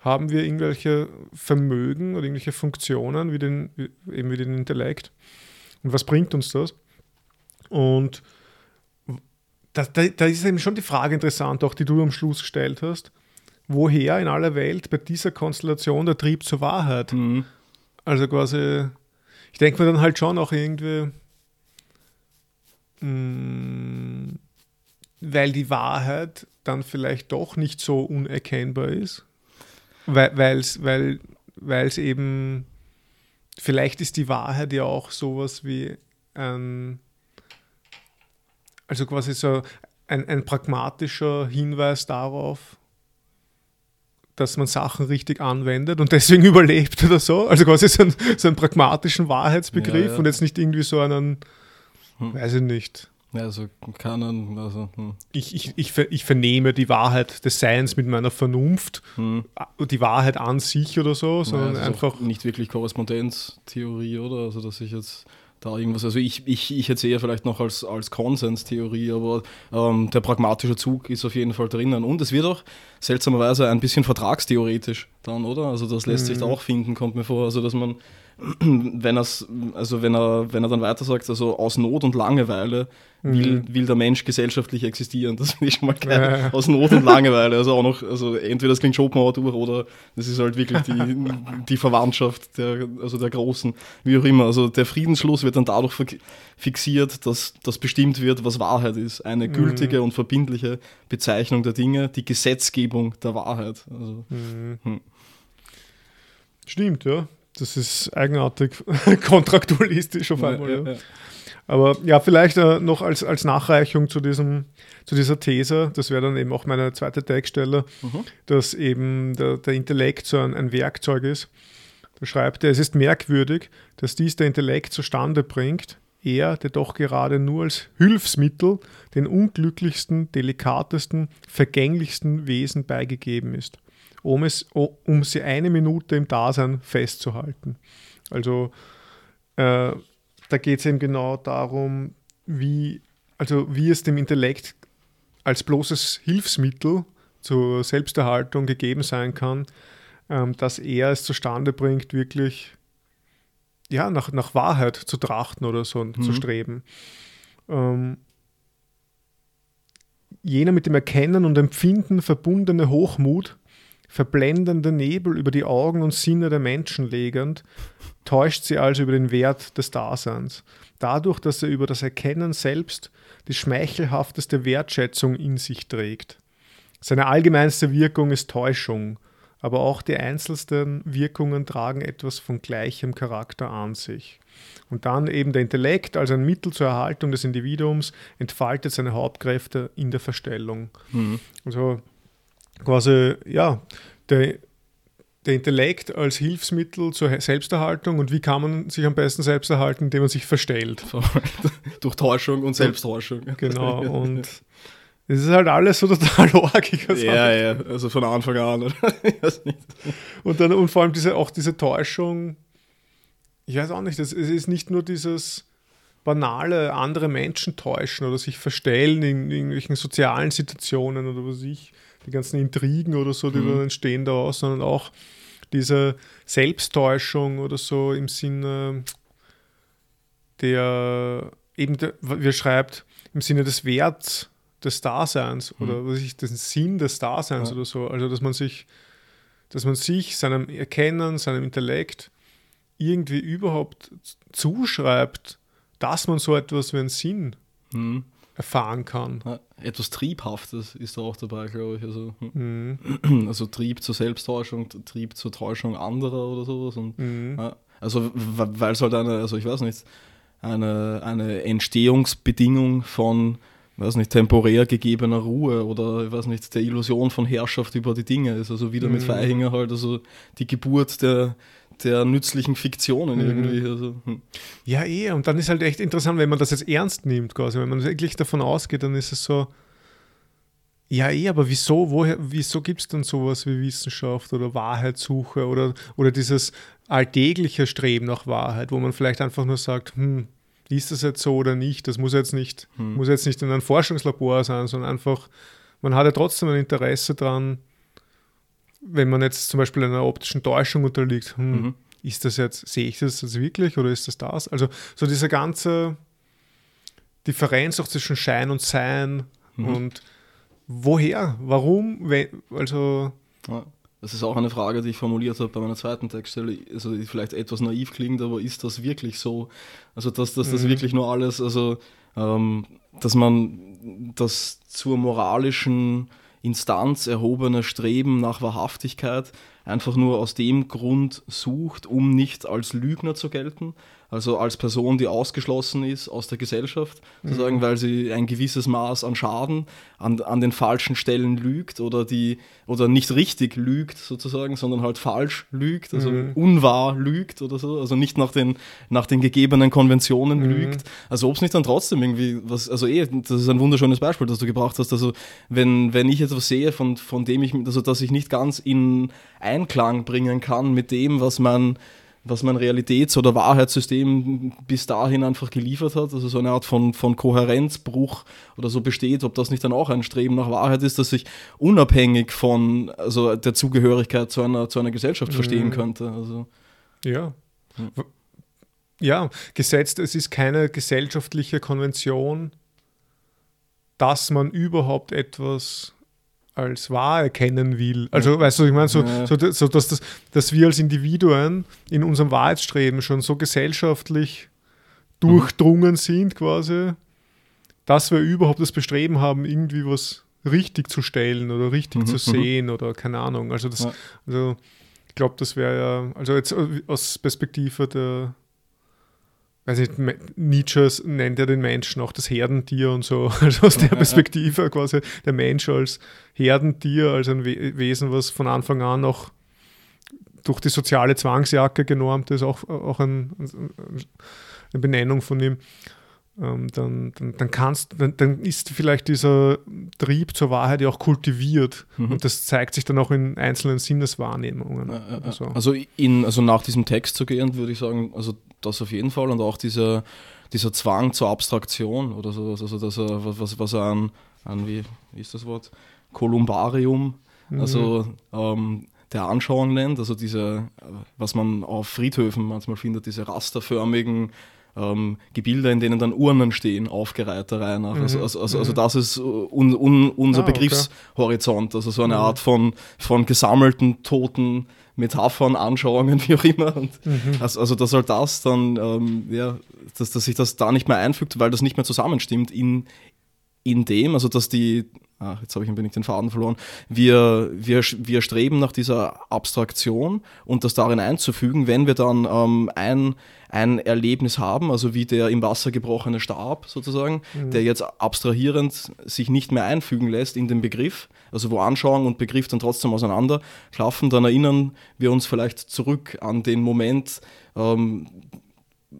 haben wir irgendwelche Vermögen oder irgendwelche Funktionen wie den, eben wie den Intellekt? Und was bringt uns das? Und da, da, da ist eben schon die Frage interessant, auch die du am Schluss gestellt hast. Woher in aller Welt bei dieser Konstellation der Trieb zur Wahrheit? Mhm. Also quasi ich denke mir dann halt schon auch irgendwie, mh, mm, weil die Wahrheit dann vielleicht doch nicht so unerkennbar ist, weil, weil's, weil es eben, vielleicht ist die Wahrheit ja auch sowas wie ein, also quasi so ein, ein pragmatischer Hinweis darauf, dass man Sachen richtig anwendet und deswegen [LAUGHS] überlebt oder so. Also quasi so, ein, so einen pragmatischen Wahrheitsbegriff ja, ja. und jetzt nicht irgendwie so einen, hm. weiß ich nicht. Ja, also kann also, hm. ich, ich, ich, ich vernehme die Wahrheit des Seins mit meiner Vernunft, hm. die Wahrheit an sich oder so, sondern ja, einfach. Nicht wirklich Korrespondenztheorie, oder? Also, dass ich jetzt da irgendwas. Also ich, ich, ich eher vielleicht noch als, als Konsenstheorie, aber ähm, der pragmatische Zug ist auf jeden Fall drinnen. Und es wird auch seltsamerweise ein bisschen vertragstheoretisch dann, oder? Also das lässt mhm. sich da auch finden, kommt mir vor. Also dass man [CLEARS THROAT] wenn, also wenn, er, wenn er dann weiter sagt, also aus Not und Langeweile will, mhm. will der Mensch gesellschaftlich existieren. Das finde ich schon mal geil. Ja. Aus Not und Langeweile. Also auch noch, also entweder das klingt Schopenhauer durch oder das ist halt wirklich die, [LAUGHS] die Verwandtschaft der, also der Großen, wie auch immer. Also der Friedensschluss wird dann dadurch fixiert, dass das bestimmt wird, was Wahrheit ist. Eine mhm. gültige mhm. und verbindliche Bezeichnung der Dinge, die Gesetzgebung der Wahrheit. Also, mhm. hm. Stimmt, ja. Das ist eigenartig [LAUGHS] kontraktualistisch auf einmal. Ja, ja. Ja. Aber ja, vielleicht äh, noch als, als Nachreichung zu, diesem, zu dieser These, das wäre dann eben auch meine zweite Textstelle, mhm. dass eben der, der Intellekt so ein, ein Werkzeug ist. Da schreibt er, es ist merkwürdig, dass dies der Intellekt zustande bringt, er, der doch gerade nur als Hilfsmittel den unglücklichsten, delikatesten, vergänglichsten Wesen beigegeben ist um, es, um sie eine Minute im Dasein festzuhalten. Also äh, da geht es eben genau darum, wie, also wie es dem Intellekt als bloßes Hilfsmittel zur Selbsterhaltung gegeben sein kann, ähm, dass er es zustande bringt, wirklich ja, nach, nach Wahrheit zu trachten oder so mhm. zu streben. Ähm, jener mit dem Erkennen und Empfinden verbundene Hochmut verblendender Nebel über die Augen und Sinne der Menschen legend, täuscht sie also über den Wert des Daseins. Dadurch, dass er über das Erkennen selbst die schmeichelhafteste Wertschätzung in sich trägt. Seine allgemeinste Wirkung ist Täuschung, aber auch die einzelsten Wirkungen tragen etwas von gleichem Charakter an sich. Und dann eben der Intellekt als ein Mittel zur Erhaltung des Individuums entfaltet seine Hauptkräfte in der Verstellung. Mhm. Also quasi, ja, der, der Intellekt als Hilfsmittel zur Selbsterhaltung und wie kann man sich am besten selbst erhalten, indem man sich verstellt. [LAUGHS] Durch Täuschung und Selbsttäuschung. Genau, [LAUGHS] und es ist halt alles so [LAUGHS] total orgig. Ja, ja, also von Anfang an. [LAUGHS] und, dann, und vor allem diese, auch diese Täuschung, ich weiß auch nicht, es ist nicht nur dieses banale andere Menschen täuschen oder sich verstellen in, in irgendwelchen sozialen Situationen oder was ich, die ganzen Intrigen oder so, die mhm. dann entstehen daraus, sondern auch diese Selbsttäuschung oder so im Sinne der eben, der, wie er schreibt, im Sinne des Werts des Daseins mhm. oder was ich, den Sinn des Daseins ja. oder so. Also dass man sich, dass man sich, seinem Erkennen, seinem Intellekt irgendwie überhaupt zuschreibt, dass man so etwas wie einen Sinn mhm. erfahren kann. Ja, etwas Triebhaftes ist da auch dabei, glaube ich. Also, hm. mhm. [CLEARS THROAT] also Trieb zur Selbsttäuschung, Trieb zur Täuschung anderer oder sowas. Und, mhm. ja, also weil es halt eine, also ich weiß nicht, eine, eine Entstehungsbedingung von weiß nicht, temporär gegebener Ruhe oder ich weiß nicht, der Illusion von Herrschaft über die Dinge ist. Also wieder mhm. mit Feihinger halt, also die Geburt der, der nützlichen Fiktionen mhm. irgendwie. Also, hm. Ja, eh, und dann ist halt echt interessant, wenn man das jetzt ernst nimmt, quasi, wenn man wirklich davon ausgeht, dann ist es so, ja, eh, aber wieso, woher, wieso gibt es dann sowas wie Wissenschaft oder Wahrheitssuche oder, oder dieses alltägliche Streben nach Wahrheit, wo man vielleicht einfach nur sagt, hm, ist das jetzt so oder nicht? Das muss jetzt nicht, hm. muss jetzt nicht in einem Forschungslabor sein, sondern einfach, man hat ja trotzdem ein Interesse daran, wenn man jetzt zum Beispiel einer optischen Täuschung unterliegt, hm, mhm. ist das jetzt, sehe ich das jetzt wirklich oder ist das das? Also so diese ganze Differenz auch zwischen Schein und Sein mhm. und woher, warum, also ja. Das ist auch eine Frage, die ich formuliert habe bei meiner zweiten Textstelle, also die vielleicht etwas naiv klingt, aber ist das wirklich so? Also dass, dass das mhm. wirklich nur alles, also ähm, dass man das zur moralischen Instanz erhobene Streben nach Wahrhaftigkeit einfach nur aus dem Grund sucht, um nicht als Lügner zu gelten, also als Person, die ausgeschlossen ist aus der Gesellschaft, mhm. sozusagen, weil sie ein gewisses Maß an Schaden an, an den falschen Stellen lügt oder die oder nicht richtig lügt sozusagen, sondern halt falsch lügt, also mhm. unwahr lügt oder so, also nicht nach den, nach den gegebenen Konventionen mhm. lügt. Also ob es nicht dann trotzdem irgendwie was, also eh, das ist ein wunderschönes Beispiel, das du gebracht hast. Also wenn, wenn ich etwas sehe, von, von dem ich, also dass ich nicht ganz in Einklang bringen kann mit dem, was man was mein Realitäts- oder Wahrheitssystem bis dahin einfach geliefert hat, also so eine Art von, von Kohärenzbruch oder so besteht, ob das nicht dann auch ein Streben nach Wahrheit ist, dass ich unabhängig von also der Zugehörigkeit zu einer, zu einer Gesellschaft mhm. verstehen könnte. Also, ja. Hm. Ja, gesetzt, es ist keine gesellschaftliche Konvention, dass man überhaupt etwas als wahr erkennen will. Also, ja. weißt du, ich meine, so, ja. so, so, dass, das, dass wir als Individuen in unserem Wahrheitsstreben schon so gesellschaftlich durchdrungen mhm. sind, quasi, dass wir überhaupt das Bestreben haben, irgendwie was richtig zu stellen oder richtig mhm. zu mhm. sehen oder keine Ahnung. Also, das, ja. also ich glaube, das wäre ja, also jetzt aus Perspektive der weiß nicht, Nietzsche nennt ja den Menschen auch das Herdentier und so. [LAUGHS] Also aus der Perspektive quasi der Mensch als Herdentier, als ein Wesen, was von Anfang an auch durch die soziale Zwangsjacke genormt ist, auch, auch ein, eine Benennung von ihm. Ähm, dann, dann, dann, kannst, dann, dann ist vielleicht dieser Trieb zur Wahrheit ja auch kultiviert mhm. und das zeigt sich dann auch in einzelnen Sinneswahrnehmungen. Ja, ja, so. Also, in, also nach diesem Text zu gehen, würde ich sagen, also das auf jeden Fall und auch dieser, dieser Zwang zur Abstraktion oder so, also dass er, was, was er an, an wie, wie ist das Wort, Kolumbarium, mhm. also ähm, der Anschauung nennt, also diese, was man auf Friedhöfen manchmal findet, diese rasterförmigen ähm, Gebilde, in denen dann Urnen stehen, aufgereiht der Reihe nach. Also, mhm. Also, also, also, das ist un, un, unser ah, Begriffshorizont, also so eine mhm. Art von, von gesammelten toten Metaphern, Anschauungen, [LAUGHS] wie auch immer. Und mhm. also, also dass halt das dann, ähm, ja, dass, dass sich das da nicht mehr einfügt, weil das nicht mehr zusammenstimmt in, in dem, also dass die, ach, jetzt habe ich ein wenig den Faden verloren, wir, wir, wir streben nach dieser Abstraktion und das darin einzufügen, wenn wir dann ähm, ein, ein Erlebnis haben, also wie der im Wasser gebrochene Stab sozusagen, mhm. der jetzt abstrahierend sich nicht mehr einfügen lässt in den Begriff, also wo Anschauung und Begriff dann trotzdem auseinander klaffen, dann erinnern wir uns vielleicht zurück an den Moment, ähm,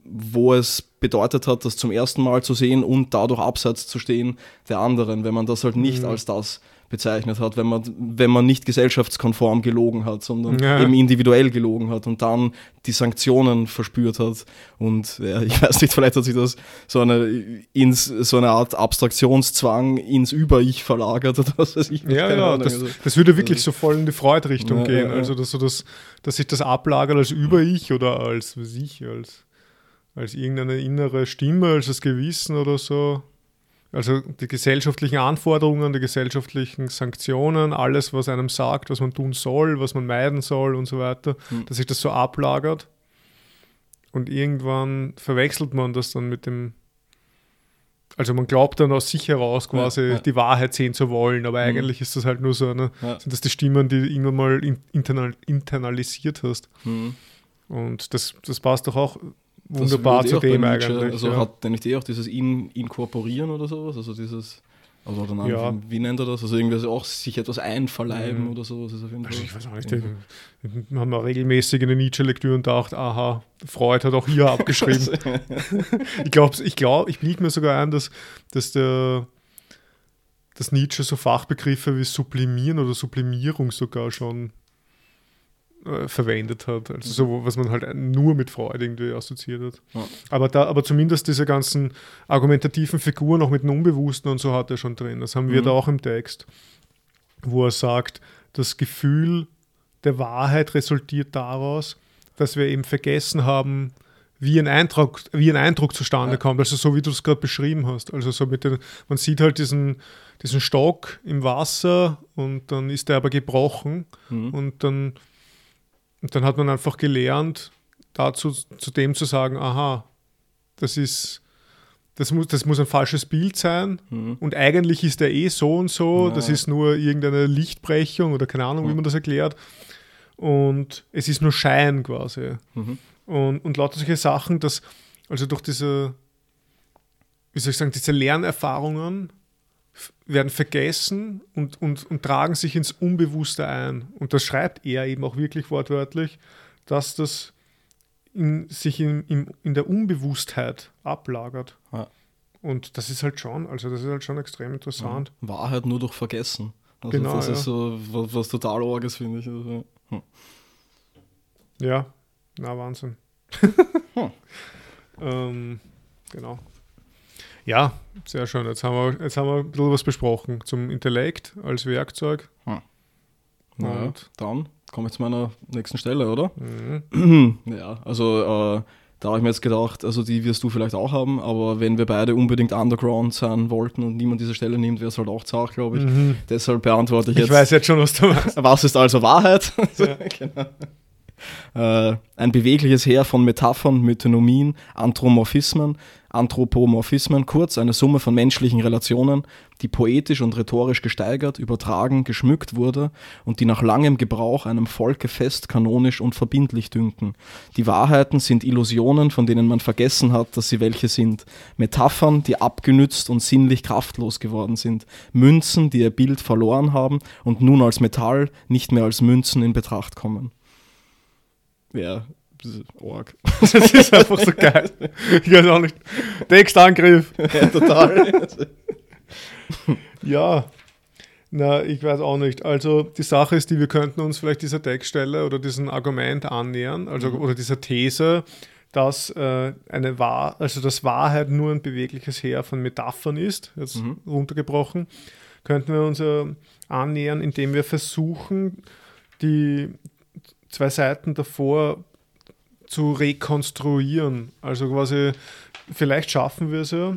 wo es bedeutet hat, das zum ersten Mal zu sehen und dadurch abseits zu stehen der anderen, wenn man das halt nicht mhm. als das bezeichnet hat, wenn man, wenn man nicht gesellschaftskonform gelogen hat, sondern Ja. eben individuell gelogen hat und dann die Sanktionen verspürt hat. Und ja, [LAUGHS] ich weiß nicht, vielleicht hat sich das so eine, ins, so eine Art Abstraktionszwang ins Über-Ich verlagert oder was weiß ich. Ja, ja, Ahnung. das, Also, das würde wirklich so voll in die Freud-Richtung Ja, gehen. Also, dass, so das, dass sich das ablagert als Über-Ich oder als, was ich, als, als irgendeine innere Stimme, als das Gewissen oder so. Also die gesellschaftlichen Anforderungen, die gesellschaftlichen Sanktionen, alles, was einem sagt, was man tun soll, was man meiden soll und so weiter, Hm. dass sich das so ablagert. Und irgendwann verwechselt man das dann mit dem. Also man glaubt dann aus sich heraus quasi Ja, ja. die Wahrheit sehen zu wollen, aber Mhm. eigentlich ist das halt nur so eine, Ja. sind das die Stimmen, die du irgendwann mal in, internal, internalisiert hast. hm. Und das, das passt doch auch wunderbar zu dem eigentlich. Also ja. hat der nicht eh auch dieses In Inkorporieren oder sowas? Also dieses, also nein, Ja. wie, nennt er das? Also irgendwie so auch sich etwas einverleiben Mhm. oder sowas ist auf jeden Fall. Also ich weiß auch nicht, Ja. wir haben ja regelmäßig in den Nietzsche-Lektüren gedacht, aha, Freud hat auch hier [LAUGHS] abgeschrieben. ich glaube, ich, glaub, ich bilde mir sogar ein, dass, dass, der, dass Nietzsche so Fachbegriffe wie Sublimieren oder Sublimierung sogar schon äh, verwendet hat. Also so, was man halt nur mit Freud irgendwie assoziiert hat. Ja. Aber, da, aber zumindest diese ganzen argumentativen Figuren, auch mit dem Unbewussten und so, hat er schon drin. Das haben wir Mhm. da auch im Text, wo er sagt, das Gefühl der Wahrheit resultiert daraus, dass wir eben vergessen haben, wie ein Eindruck, wie ein Eindruck zustande Ja. kommt. Also so wie du es gerade beschrieben hast. Also so mit den, man sieht halt diesen, diesen Stock im Wasser und dann ist der aber gebrochen Mhm. und dann, und dann hat man einfach gelernt, dazu zu dem zu sagen, aha, das ist, das muss, das muss ein falsches Bild sein Mhm. und eigentlich ist der eh so und so, Ja. das ist nur irgendeine Lichtbrechung oder keine Ahnung, wie Ja. man das erklärt. Und es ist nur Schein quasi. Mhm. Und, und lauter solche Sachen, dass, also durch diese, wie soll ich sagen, diese Lernerfahrungen werden vergessen und, und, und tragen sich ins Unbewusste ein. Und das schreibt er eben auch wirklich wortwörtlich, dass das in, sich in, in, in der Unbewusstheit ablagert. Ja. Und das ist halt schon, also das ist halt schon extrem interessant. Wahrheit nur durch Vergessen. Also Genau, das ja. ist so was, was total Orges, finde ich. Also, hm. Ja, na Wahnsinn. Hm. [LAUGHS] ähm, genau. Ja, sehr schön. Jetzt haben, wir, jetzt haben wir ein bisschen was besprochen zum Intellekt als Werkzeug. Naja, Und- dann kommen wir zu meiner nächsten Stelle, oder? Mhm. [CLEARS THROAT] Ja, also äh, da habe ich mir jetzt gedacht, also die wirst du vielleicht auch haben, aber wenn wir beide unbedingt Underground sein wollten und niemand diese Stelle nimmt, wäre es halt auch zart, glaube ich. Mhm. Deshalb beantworte ich Ich jetzt. weiß jetzt schon, was du meinst. [LAUGHS] Was ist also Wahrheit? Ja. [LAUGHS] genau. Äh, ein bewegliches Heer von Metaphern, Mythonomien, Anthropomorphismen, Anthropomorphismen, kurz eine Summe von menschlichen Relationen, die poetisch und rhetorisch gesteigert, übertragen, geschmückt wurde und die nach langem Gebrauch einem Volke fest, kanonisch und verbindlich dünken. Die Wahrheiten sind Illusionen, von denen man vergessen hat, dass sie welche sind. Metaphern, die abgenützt und sinnlich kraftlos geworden sind. Münzen, die ihr Bild verloren haben und nun als Metall, nicht mehr als Münzen in Betracht kommen. Ja, das ist arg. [LAUGHS] Das ist einfach so geil. Ich weiß auch nicht. Textangriff. [LAUGHS] ja, total. [LAUGHS] Ja. Na, ich weiß auch nicht. Also die Sache ist die, wir könnten uns vielleicht dieser Textstelle oder diesem Argument annähern, also oder dieser These, dass äh, eine Wahr, also dass Wahrheit nur ein bewegliches Heer von Metaphern ist, jetzt Mhm. runtergebrochen, könnten wir uns äh, annähern, indem wir versuchen, die zwei Seiten davor zu rekonstruieren. Also quasi, vielleicht schaffen wir es ja.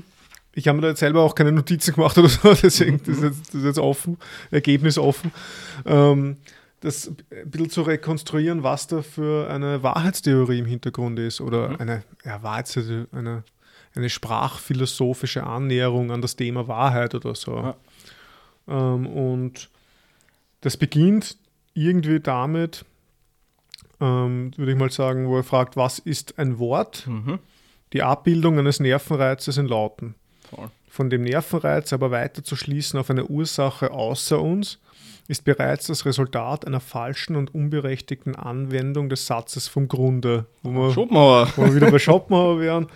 Ich habe mir da jetzt selber auch keine Notizen gemacht oder so, [LAUGHS] deswegen das ist jetzt, das ist jetzt offen, Ergebnis offen. Ähm, das ein bisschen zu rekonstruieren, was da für eine Wahrheitstheorie im Hintergrund ist oder Mhm. eine, ja, Wahrheitstheorie, eine, eine sprachphilosophische Annäherung an das Thema Wahrheit oder so. Ja. Ähm, und das beginnt irgendwie damit, ähm, würde ich mal sagen, wo er fragt, was ist ein Wort? mhm. Die Abbildung eines Nervenreizes in Lauten. Voll. Von dem Nervenreiz aber weiter zu schließen auf eine Ursache außer uns, ist bereits das Resultat einer falschen und unberechtigten Anwendung des Satzes vom Grunde. Wo wir, Schopenhauer. wo wir wieder bei Schopenhauer wären.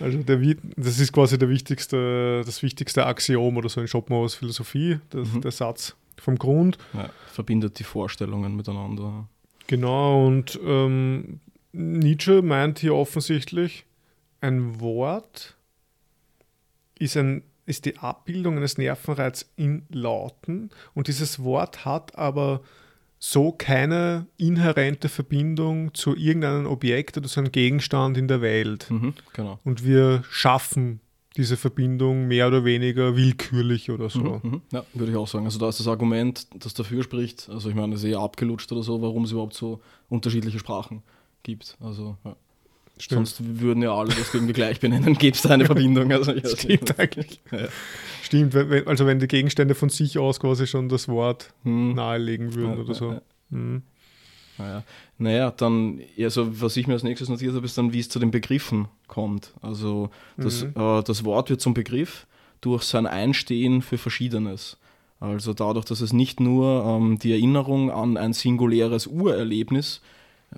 Also der, das ist quasi der wichtigste, das wichtigste Axiom oder so in Schopenhauers Philosophie, das, Mhm. der Satz vom Grund. Ja, verbindet die Vorstellungen miteinander. Genau, und ähm, Nietzsche meint hier offensichtlich, ein Wort ist, ein, ist die Abbildung eines Nervenreiz in Lauten und dieses Wort hat aber so keine inhärente Verbindung zu irgendeinem Objekt oder zu einem Gegenstand in der Welt. Mhm, genau. Und wir schaffen diese Verbindung mehr oder weniger willkürlich oder so. Mhm, mhm. ja, würde ich auch sagen. Also da ist das Argument, das dafür spricht, also ich meine, es ist eher abgelutscht oder so, warum es überhaupt so unterschiedliche Sprachen gibt. Also ja. Sonst würden ja alle das irgendwie gleich benennen, gibt es eine Verbindung. Also, ja, [LAUGHS] Stimmt eigentlich. Ja. Stimmt, also wenn die Gegenstände von sich aus quasi schon das Wort hm. nahelegen würden oder so. Hm. Naja. naja, dann, also was ich mir als nächstes notiert habe, ist dann, wie es zu den Begriffen kommt. Also das, mhm. äh, das Wort wird zum Begriff durch sein Einstehen für Verschiedenes. Also dadurch, dass es nicht nur ähm, die Erinnerung an ein singuläres Urerlebnis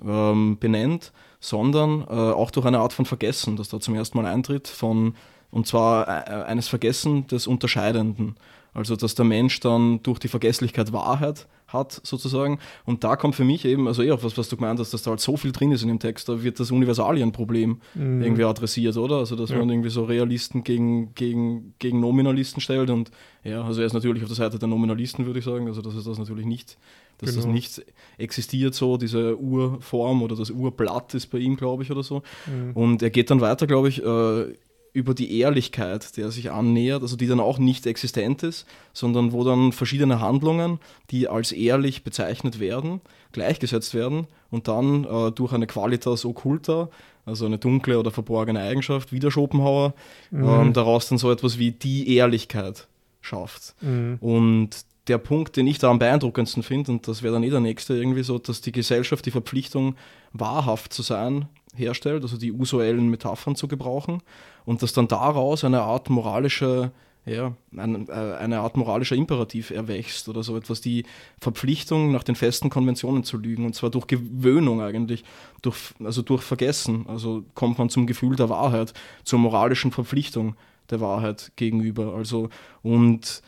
ähm, benennt, sondern äh, auch durch eine Art von Vergessen, das da zum ersten Mal eintritt, von, und zwar äh, eines Vergessen des Unterscheidenden. Also dass der Mensch dann durch die Vergesslichkeit Wahrheit hat, sozusagen. Und da kommt für mich eben, also eher was, was du gemeint hast, dass da halt so viel drin ist in dem Text, da wird das Universalienproblem mhm. irgendwie adressiert, oder? Also dass ja. man irgendwie so Realisten gegen, gegen, gegen Nominalisten stellt und ja, also er ist natürlich auf der Seite der Nominalisten, würde ich sagen, also dass es das natürlich nicht, dass genau. das nicht existiert so, diese Urform oder das Urblatt ist bei ihm, glaube ich, oder so. Mhm. Und er geht dann weiter, glaube ich, äh, über die Ehrlichkeit, der sich annähert, also die dann auch nicht existent ist, sondern wo dann verschiedene Handlungen, die als ehrlich bezeichnet werden, gleichgesetzt werden und dann äh, durch eine Qualitas occulta, also eine dunkle oder verborgene Eigenschaft, wie der Schopenhauer, mhm. ähm, daraus dann so etwas wie die Ehrlichkeit schafft. Mhm. Und der Punkt, den ich da am beeindruckendsten finde, und das wäre dann eh der nächste, irgendwie so, dass die Gesellschaft die Verpflichtung, wahrhaft zu sein, herstellt, also die usuellen Metaphern zu gebrauchen und dass dann daraus eine Art moralische ja, ein, äh, eine Art moralischer Imperativ erwächst oder so etwas, die Verpflichtung, nach den festen Konventionen zu lügen, und zwar durch Gewöhnung eigentlich, durch, also durch Vergessen. Also kommt man zum Gefühl der Wahrheit, zur moralischen Verpflichtung der Wahrheit gegenüber. Also und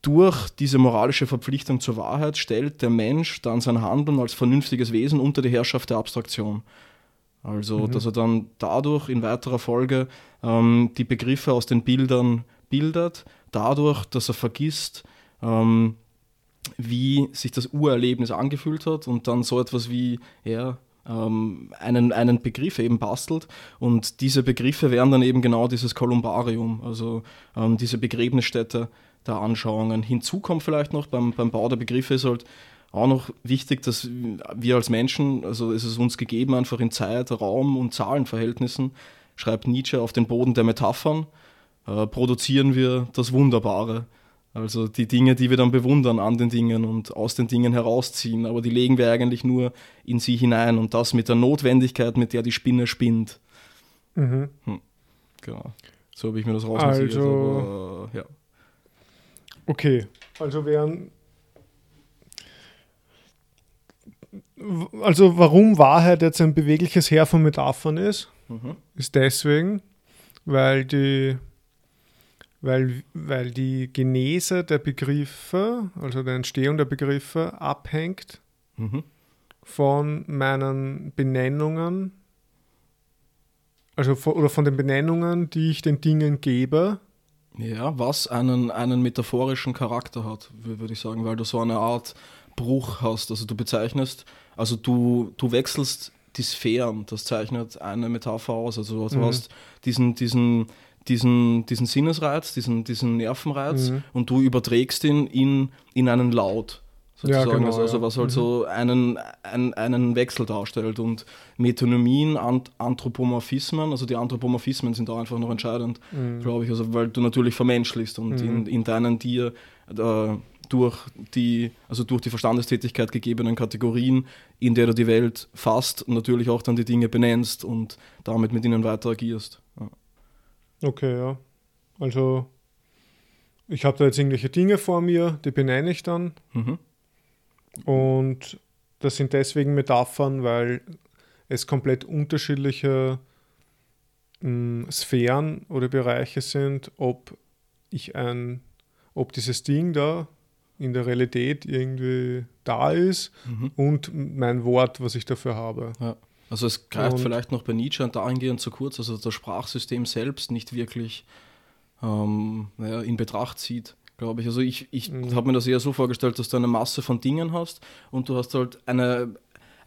durch diese moralische Verpflichtung zur Wahrheit stellt der Mensch dann sein Handeln als vernünftiges Wesen unter die Herrschaft der Abstraktion. Also, mhm. dass er dann dadurch in weiterer Folge ähm, die Begriffe aus den Bildern bildet, dadurch, dass er vergisst, ähm, wie sich das Urerlebnis angefühlt hat und dann so etwas wie ja, ähm, einen, einen Begriff eben bastelt. Und diese Begriffe wären dann eben genau dieses Kolumbarium, also ähm, diese Begräbnisstätte der Anschauungen. Hinzu kommt vielleicht noch beim, beim Bau der Begriffe ist halt auch noch wichtig, dass wir als Menschen, also ist es uns gegeben, einfach in Zeit, Raum und Zahlenverhältnissen, schreibt Nietzsche, auf den Boden der Metaphern, äh, produzieren wir das Wunderbare. Also die Dinge, die wir dann bewundern an den Dingen und aus den Dingen herausziehen, aber die legen wir eigentlich nur in sie hinein und das mit der Notwendigkeit, mit der die Spinne spinnt. Mhm. Hm. Genau. So habe ich mir das rausgezogen. Also, ja. Okay, also wären also warum Wahrheit jetzt ein bewegliches Heer von Metaphern ist, mhm. ist deswegen, weil die, weil, weil die Genese der Begriffe, also der Entstehung der Begriffe, abhängt mhm. von meinen Benennungen, also von, oder von den Benennungen, die ich den Dingen gebe. Ja, was einen, einen metaphorischen Charakter hat, würde ich sagen, weil du so eine Art Bruch hast. Also du bezeichnest, also du, du wechselst die Sphären, das zeichnet eine Metapher aus. Also du mhm. hast diesen, diesen, diesen, diesen Sinnesreiz, diesen, diesen Nervenreiz mhm. und du überträgst ihn in, in einen Laut. Sozusagen. Ja, genau, also, also, was halt mhm. so einen, einen, einen Wechsel darstellt. Und Metonymien, Ant Anthropomorphismen, also die Anthropomorphismen sind da einfach noch entscheidend, mhm. glaube ich, also weil du natürlich vermenschlichst und in, mhm. in deinen dir äh, durch die, also durch die Verstandestätigkeit gegebenen Kategorien, in der du die Welt fasst und natürlich auch dann die Dinge benennst und damit mit ihnen weiter agierst. Ja. Okay, ja. Also ich habe da jetzt irgendwelche Dinge vor mir, die benenne ich dann. Mhm. Und das sind deswegen Metaphern, weil es komplett unterschiedliche mh, hm, Sphären oder Bereiche sind, ob ich ein, ob dieses Ding da in der Realität irgendwie da ist Mhm. und mein Wort, was ich dafür habe. Ja. Also es greift Und- vielleicht noch bei Nietzsche dahingehend zu kurz, also das Sprachsystem selbst nicht wirklich ähm, naja, in Betracht zieht, glaube ich. Also ich, ich Mhm. habe mir das eher so vorgestellt, dass du eine Masse von Dingen hast und du hast halt eine,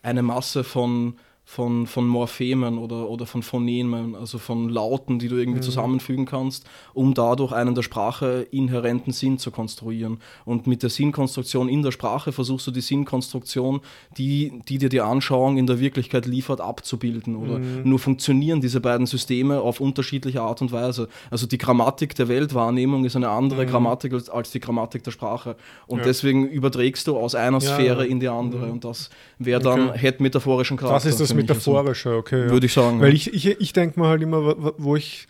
eine Masse von, von, von Morphemen oder, oder von Phonemen, also von Lauten, die du irgendwie Mhm. zusammenfügen kannst, um dadurch einen der Sprache inhärenten Sinn zu konstruieren. Und mit der Sinnkonstruktion in der Sprache versuchst du die Sinnkonstruktion, die, die dir die Anschauung in der Wirklichkeit liefert, abzubilden. Oder nur funktionieren diese beiden Systeme auf unterschiedliche Art und Weise. Also die Grammatik der Weltwahrnehmung ist eine andere Grammatik als, als die Grammatik der Sprache. Und Ja. deswegen überträgst du aus einer Ja, Sphäre in die andere. Und das wäre dann, Okay. hätte metaphorischen Charakter. Das ist das ich. Also, okay. ja. Würde ich sagen. Weil ja. ich, ich, ich denke mir halt immer, wo- ich,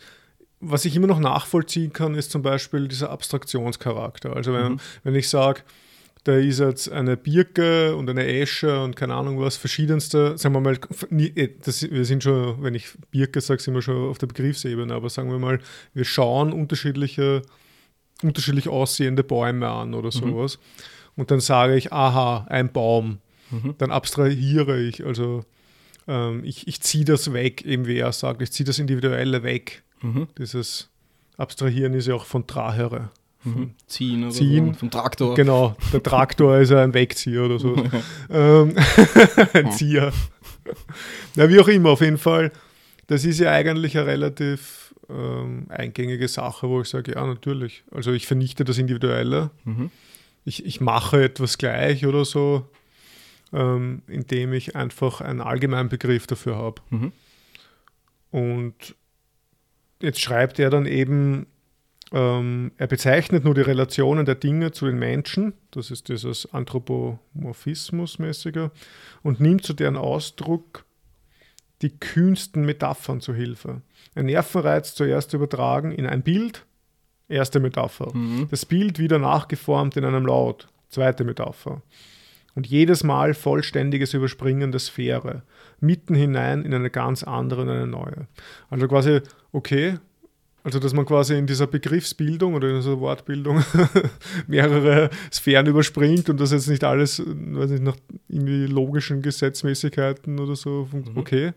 was ich immer noch nachvollziehen kann, ist zum Beispiel dieser Abstraktionscharakter. Also wenn, Mhm. wenn ich sage, da ist jetzt eine Birke und eine Esche und keine Ahnung was, verschiedenste, sagen wir mal, eh, das, wir sind schon, wenn ich Birke sage, sind wir schon auf der Begriffsebene, aber sagen wir mal, wir schauen unterschiedliche, unterschiedlich aussehende Bäume an oder sowas. Und dann sage ich, aha, ein Baum. Mhm. Dann abstrahiere ich, also ähm, ich, ich ziehe das weg, eben wie er sagt, ich ziehe das Individuelle weg. Mhm. Dieses Abstrahieren ist ja auch von Trahere. Mhm. Ziehen oder Ziehen. so. Vom Traktor. Genau, der Traktor ist ja ein Wegzieher oder so. [LAUGHS] ähm, [LAUGHS] ein Zieher. Na, wie auch immer, auf jeden Fall. Das ist ja eigentlich eine relativ ähm, eingängige Sache, wo ich sage, ja, natürlich. Also ich vernichte das Individuelle. Mhm. Ich, ich mache etwas gleich oder so, ähm, indem ich einfach einen allgemeinen Begriff dafür habe. Mhm. Und jetzt schreibt er dann eben, ähm, er bezeichnet nur die Relationen der Dinge zu den Menschen, das ist dieses Anthropomorphismus-mäßige, und nimmt zu deren Ausdruck die kühnsten Metaphern zu Hilfe. Ein Nervenreiz zuerst übertragen in ein Bild, erste Metapher. Mhm. Das Bild wieder nachgeformt in einem Laut, zweite Metapher. Und jedes Mal vollständiges Überspringen der Sphäre, mitten hinein in eine ganz andere und eine neue. Also quasi, okay, also dass man quasi in dieser Begriffsbildung oder in dieser Wortbildung [LAUGHS] mehrere Sphären überspringt und das jetzt nicht alles, weiß nicht, nach irgendwie logischen Gesetzmäßigkeiten oder so, Mhm. okay.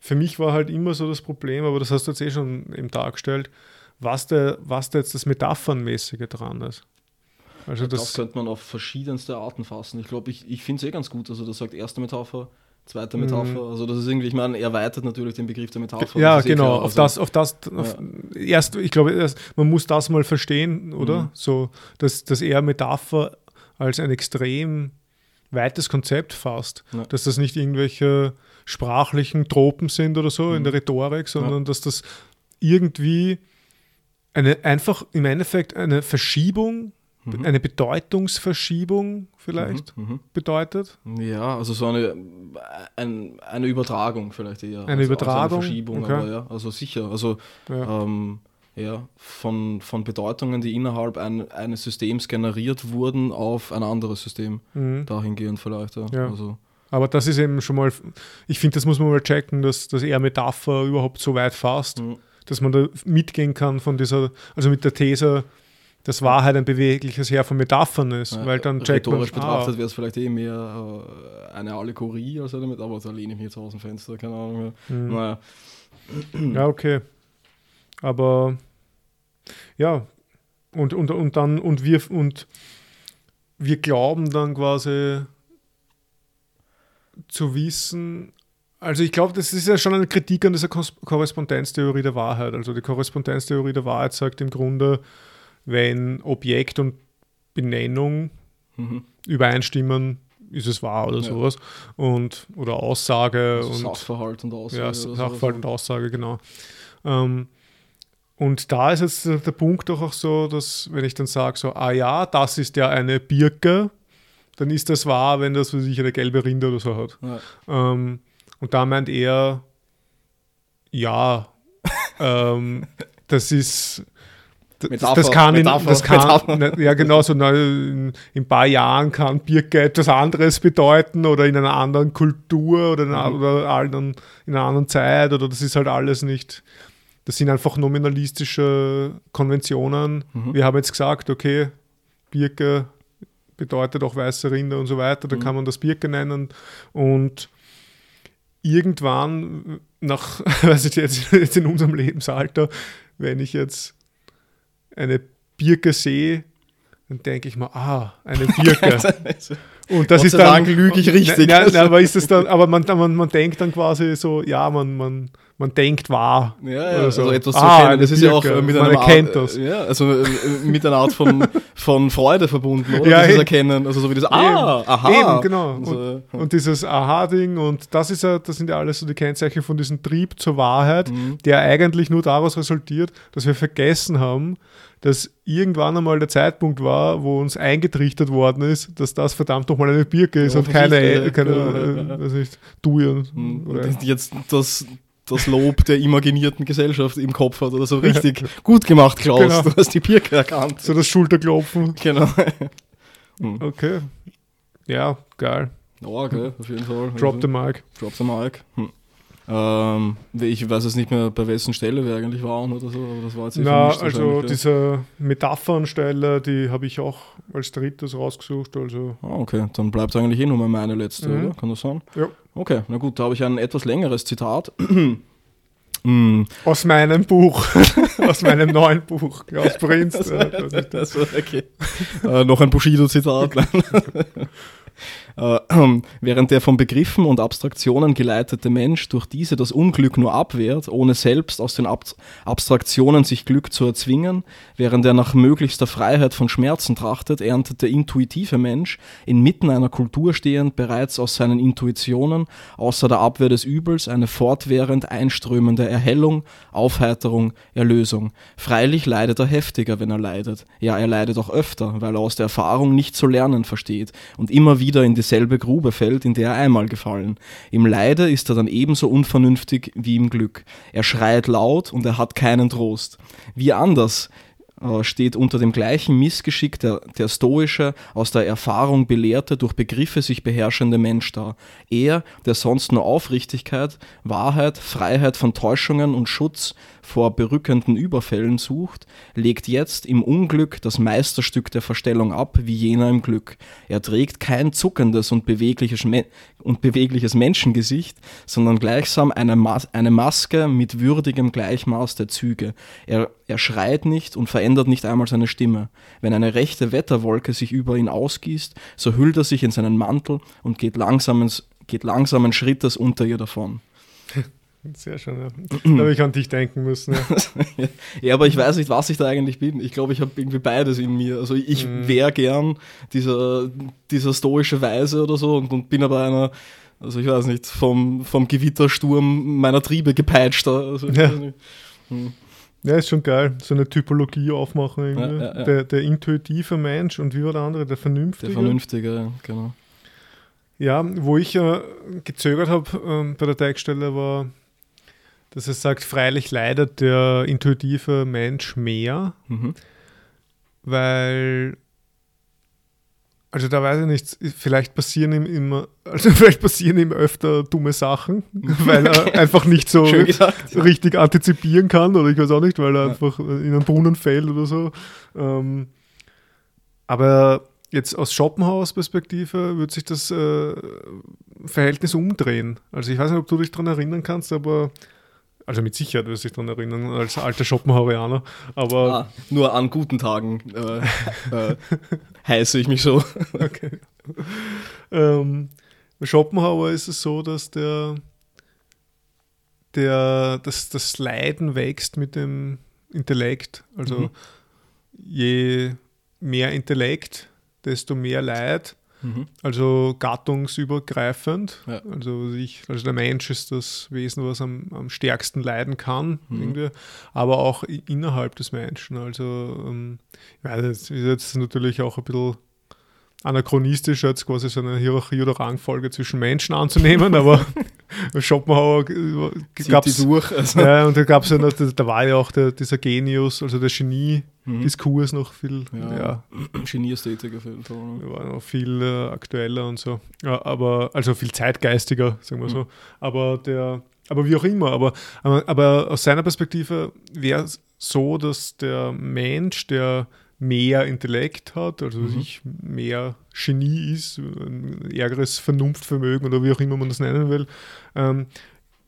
Für mich war halt immer so das Problem, aber das hast du jetzt eh schon eben dargestellt, was da, was da jetzt das Metaphernmäßige dran ist. Also Das, das, könnte man auf verschiedenste Arten fassen. Ich glaube, ich, ich finde es eh ganz gut. Also, das sagt erste Metapher, zweite Mhm. Metapher. Also, das ist irgendwie, ich meine, er erweitert natürlich den Begriff der Metapher. ja, eh genau. klar. Auf Also, das, auf das, auf, erst, ich glaube, erst, man muss das mal verstehen, oder? Mhm. So, dass, dass er Metapher als ein extrem weites Konzept fasst. Ja. Dass das nicht irgendwelche sprachlichen Tropen sind oder so in Mhm. der Rhetorik, sondern dass das irgendwie eine, einfach im Endeffekt eine Verschiebung, Mhm. eine Bedeutungsverschiebung vielleicht Mhm, bedeutet. mhm. Ja, also so eine, ein, eine Übertragung vielleicht eher. Eine als- als Übertragung? Eine Verschiebung, Okay. aber ja, also sicher. Also, Ja. ähm, ja, von, von Bedeutungen, die innerhalb ein, eines Systems generiert wurden, auf ein anderes System. Mhm. Dahingehend vielleicht, ja. Ja. Also, Aber das ist eben schon mal, ich finde, das muss man mal checken, dass, dass er Metapher überhaupt so weit fasst, mhm. dass man da mitgehen kann von dieser, also mit der These, dass Wahrheit ein bewegliches Heer von Metaphern ist, Ja, weil dann checkt man, betrachtet ah, wäre es vielleicht eh mehr äh, eine Allegorie als eine mit, aber da lehne ich mich jetzt aus dem Fenster, keine Ahnung mehr. hm, Naja. ja, okay. Aber ja, und, und, und dann, und wir, und wir glauben dann quasi zu wissen, also ich glaube, das ist ja schon eine Kritik an dieser Korrespondenztheorie der Wahrheit. Also die Korrespondenztheorie der Wahrheit sagt im Grunde, wenn Objekt und Benennung Mhm. übereinstimmen, ist es wahr oder Ja. sowas. Und, oder Aussage Also und Sachverhalt und Aussage. ja. Sachverhalt und Aussage, genau. Ähm, und da ist jetzt der, Punkt doch auch so, dass wenn ich dann sage, so, ah ja, das ist ja eine Birke, dann ist das wahr, wenn das, was ich, eine gelbe Rinde oder so hat. Ja. Ähm, und da meint er, ja, [LAUGHS] ähm, das ist. Das, Metapher, das kann, in, Metapher, das kann Metapher. ne, ja genau so in, in ein paar Jahren kann Birke etwas anderes bedeuten oder in einer anderen Kultur oder in, einer- Mhm. oder anderen, in einer anderen Zeit oder das ist halt alles nicht, das sind einfach nominalistische Konventionen. Mhm. Wir haben jetzt gesagt, okay, Birke bedeutet auch weiße Rinder und so weiter. Da mhm. kann man das Birke nennen. Und irgendwann, nach, [LAUGHS] weiß ich jetzt, jetzt in unserem Lebensalter, wenn ich jetzt eine Birke sehe, dann denke ich mal, ah, eine [LAUGHS] Birke. Und das Gott ist dann. Lüge ich richtig. Na, na, aber ist das dann, aber man, man, man denkt dann quasi so, ja, man, man, man denkt wahr. Ja, ja so. also etwas zu ah, erkennen. Das ist ja auch mit man einer erkennt Art, das. Ja, also äh, mit einer Art von, [LAUGHS] von Freude verbunden, oder? Ja, dieses Erkennen. Also so wie das, ah, eben, aha. Eben, genau. Und, und, und dieses Aha-Ding und das ist ja, das sind ja alles so die Kennzeichen von diesem Trieb zur Wahrheit, mhm. der eigentlich nur daraus resultiert, dass wir vergessen haben, dass irgendwann einmal der Zeitpunkt war, wo uns eingetrichtert worden ist, dass das verdammt nochmal eine Birke ist ja, und keine, keine ja, weiß nicht, Duje. Hm. Und jetzt das, das Lob der imaginierten Gesellschaft im Kopf hat oder so richtig gut gemacht, Klaus. Genau. Du hast die Birke erkannt. So das Schulterklopfen. Genau. Hm. Okay. Ja, geil. Oh, okay, auf jeden Fall. Drop the mic. Drop the mic. Hm. Ähm, ich weiß jetzt nicht mehr, bei wessen Stelle wir eigentlich waren oder so, aber das war jetzt Na, also diese Metaphernstelle, die habe ich auch als drittes rausgesucht. Also. Ah, okay, dann bleibt eigentlich eh nur meine letzte, mhm. oder? Kann das sein? Ja. Okay, na gut, da habe ich ein etwas längeres Zitat. mm. [CLEARS THROAT] Aus meinem Buch, [LAUGHS] aus meinem neuen Buch, aus Prinz. [LAUGHS] Das, okay. äh, noch ein Bushido-Zitat. [LAUGHS] Äh, [CLEARS THROAT] während der von Begriffen und Abstraktionen geleitete Mensch durch diese das Unglück nur abwehrt, ohne selbst aus den Ab Abstraktionen sich Glück zu erzwingen, während er nach möglichster Freiheit von Schmerzen trachtet, erntet der intuitive Mensch, inmitten einer Kultur stehend, bereits aus seinen Intuitionen, außer der Abwehr des Übels, eine fortwährend einströmende Erhellung, Aufheiterung, Erlösung. Freilich leidet er heftiger, wenn er leidet. Ja, er leidet auch öfter, weil er aus der Erfahrung nicht zu lernen versteht und immer wieder in dieselbe Grube fällt, in der er einmal gefallen. Im Leide ist er dann ebenso unvernünftig wie im Glück. Er schreit laut und er hat keinen Trost. Wie anders äh, steht unter dem gleichen Missgeschick der, der stoische, aus der Erfahrung belehrte, durch Begriffe sich beherrschende Mensch da. Er, der sonst nur Aufrichtigkeit, Wahrheit, Freiheit von Täuschungen und Schutz vor berückenden Überfällen sucht, legt jetzt im Unglück das Meisterstück der Verstellung ab, wie jener im Glück. Er trägt kein zuckendes und bewegliches, Me und bewegliches Menschengesicht, sondern gleichsam eine, Mas eine Maske mit würdigem Gleichmaß der Züge. Er, er schreit nicht und verändert nicht einmal seine Stimme. Wenn eine rechte Wetterwolke sich über ihn ausgießt, so hüllt er sich in seinen Mantel und geht langsamen, geht langsamen Schrittes unter ihr davon. Sehr schön, ja. [CLEARS THROAT] Da habe ich an dich denken müssen. Ja. [LAUGHS] ja, aber ich weiß nicht, was ich da eigentlich bin. Ich glaube, ich habe irgendwie beides in mir. Also ich mhm. wäre gern dieser, dieser stoische Weise oder so und, und bin aber einer, also ich weiß nicht, vom, vom Gewittersturm meiner Triebe gepeitschter. Also ja. Hm. ja, ist schon geil. So eine Typologie aufmachen. Ja. Der, der intuitive Mensch und wie war der andere? Der Vernünftige. Der Vernünftige, ja, genau. Ja, wo ich äh, gezögert habe äh, bei der Teigstelle war dass er sagt, freilich leidet der intuitive Mensch mehr, mhm. weil, also da weiß ich nicht, vielleicht passieren ihm immer, [LAUGHS] also vielleicht passieren ihm öfter dumme Sachen, [LAUGHS] weil er einfach nicht so gesagt, richtig antizipieren kann oder ich weiß auch nicht, weil er ja. einfach in einen Brunnen fällt oder so. Ähm, aber jetzt aus Schopenhaus-Perspektive wird sich das äh, Verhältnis umdrehen. Also ich weiß nicht, ob du dich daran erinnern kannst, aber also mit Sicherheit wirst du dich daran erinnern, als alter Schopenhauerianer. Aber ah, nur an guten Tagen äh, äh, heiße ich mich so. Okay. Ähm, bei Schopenhauer ist es so, dass der, der dass das Leiden wächst mit dem Intellekt. Also mhm. je mehr Intellekt, desto mehr Leid Mhm. Also gattungsübergreifend. Ja. Also, ich, also der Mensch ist das Wesen, was am, am stärksten leiden kann, mhm. irgendwie, aber auch innerhalb des Menschen. Also ähm, ja, das ist jetzt natürlich auch ein bisschen anachronistisch, jetzt quasi so eine Hierarchie oder Rangfolge zwischen Menschen anzunehmen, [LAUGHS] aber Schopenhauer gab es. Also. Ja, und da gab es ja noch, da war ja auch der, dieser Genius, also der Genie-Diskurs mhm. noch viel. Ja, ja. Genie-Ästhetik auf jeden Fall. Ne? War noch viel äh, aktueller und so. Ja, aber, also viel zeitgeistiger, sagen wir mhm. so. Aber der, aber wie auch immer, aber, aber, aber aus seiner Perspektive wäre es so, dass der Mensch, der mehr Intellekt hat, also mhm. sich mehr Genie ist, ein ärgeres Vernunftvermögen oder wie auch immer man das nennen will, ähm,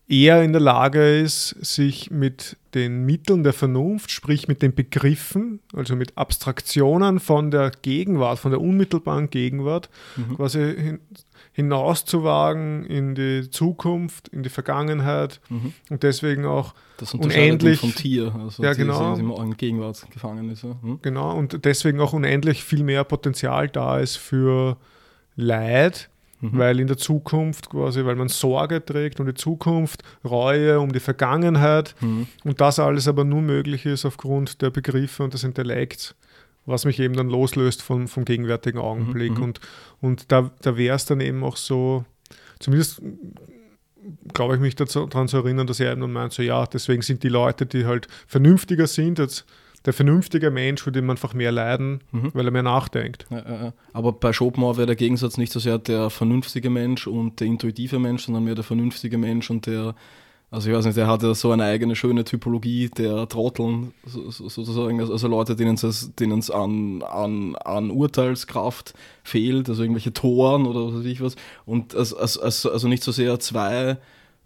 eher in der Lage ist, sich mit den Mitteln der Vernunft, sprich mit den Begriffen, also mit Abstraktionen von der Gegenwart, von der unmittelbaren Gegenwart, mhm. quasi hin, hinauszuwagen in die Zukunft, in die Vergangenheit mhm. und deswegen auch das unendlich vom Tier, also ja, genau, in Gegenwart gefangen ist. Ja. Hm? Genau, und deswegen auch unendlich viel mehr Potenzial da ist für Leid, mhm. weil in der Zukunft quasi, weil man Sorge trägt um die Zukunft, Reue um die Vergangenheit mhm. und das alles aber nur möglich ist aufgrund der Begriffe und des Intellekts was mich eben dann loslöst vom, vom gegenwärtigen Augenblick. Mhm. Und, und da, da wäre es dann eben auch so, zumindest glaube ich mich daran zu erinnern, dass er eben dann meint, so ja, deswegen sind die Leute, die halt vernünftiger sind, jetzt der vernünftige Mensch, den man einfach mehr leiden, mhm. weil er mehr nachdenkt. Ja, ja, aber bei Schopenhauer wäre der Gegensatz nicht so sehr der vernünftige Mensch und der intuitive Mensch, sondern mehr der vernünftige Mensch und der also ich weiß nicht, der hat ja so eine eigene schöne Typologie der Trotteln sozusagen, also, also Leute, denen es an, an, an Urteilskraft fehlt, also irgendwelche Toren oder was weiß ich was. Und also, also, also nicht so sehr zwei,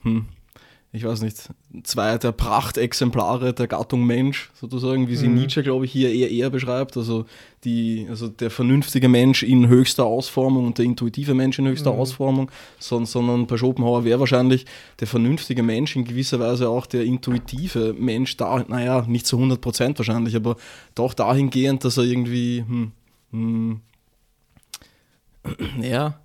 hm, ich weiß nicht, zwei der Prachtexemplare der Gattung Mensch, sozusagen, wie sie mhm. Nietzsche, glaube ich, hier eher, eher beschreibt. Also, die, also der vernünftige Mensch in höchster Ausformung und der intuitive Mensch in höchster mhm. Ausformung, sondern, sondern bei Schopenhauer wäre wahrscheinlich der vernünftige Mensch in gewisser Weise auch der intuitive Mensch da, naja, nicht zu 100 Prozent wahrscheinlich, aber doch dahingehend, dass er irgendwie, hm, hm, [CLEARS THROAT] ja,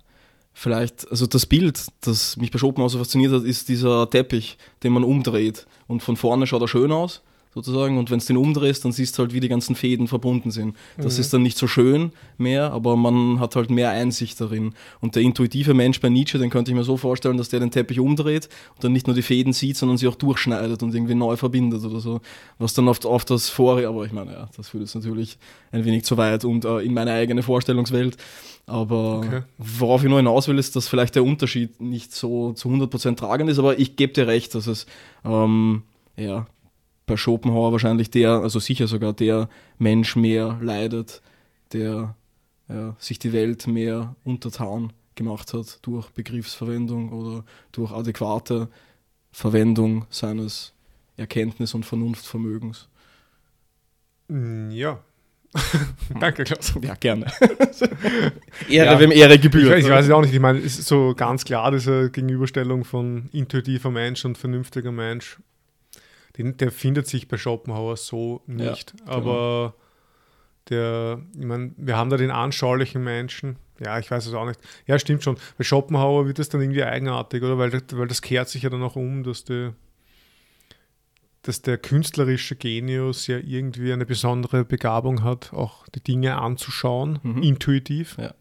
vielleicht, also das Bild, das mich bei Schopenhauer so fasziniert hat, ist dieser Teppich, den man umdreht. Und von vorne schaut er schön aus, sozusagen. Und wenn es den umdrehst, dann siehst du halt, wie die ganzen Fäden verbunden sind. Das mhm. ist dann nicht so schön mehr, aber man hat halt mehr Einsicht darin. Und der intuitive Mensch bei Nietzsche, den könnte ich mir so vorstellen, dass der den Teppich umdreht und dann nicht nur die Fäden sieht, sondern sie auch durchschneidet und irgendwie neu verbindet oder so. Was dann oft auf das Vorige, aber ich meine, ja, das führt jetzt natürlich ein wenig zu weit und äh, in meine eigene Vorstellungswelt. Aber okay. worauf ich nur hinaus will, ist, dass vielleicht der Unterschied nicht so zu 100% tragend ist, aber ich gebe dir recht, dass es ähm, ja, bei Schopenhauer wahrscheinlich der, also sicher sogar der Mensch mehr leidet, der ja, sich die Welt mehr untertan gemacht hat durch Begriffsverwendung oder durch adäquate Verwendung seines Erkenntnis- und Vernunftvermögens. Mm, ja. [LAUGHS] Danke, Klaus. Ja, gerne. [LAUGHS] Ehre, ja. wem Ehre gebührt. Ich weiß, ich weiß es auch nicht. Ich meine, es ist so ganz klar diese Gegenüberstellung von intuitiver Mensch und vernünftiger Mensch den, der findet sich bei Schopenhauer so nicht. Ja, genau. Aber der, ich meine, wir haben da den anschaulichen Menschen. Ja, ich weiß es auch nicht. Ja, stimmt schon. Bei Schopenhauer wird das dann irgendwie eigenartig, oder? Weil, weil das kehrt sich ja dann auch um, dass der, dass der künstlerische Genius ja irgendwie eine besondere Begabung hat, auch die Dinge anzuschauen, mhm. intuitiv. Ja.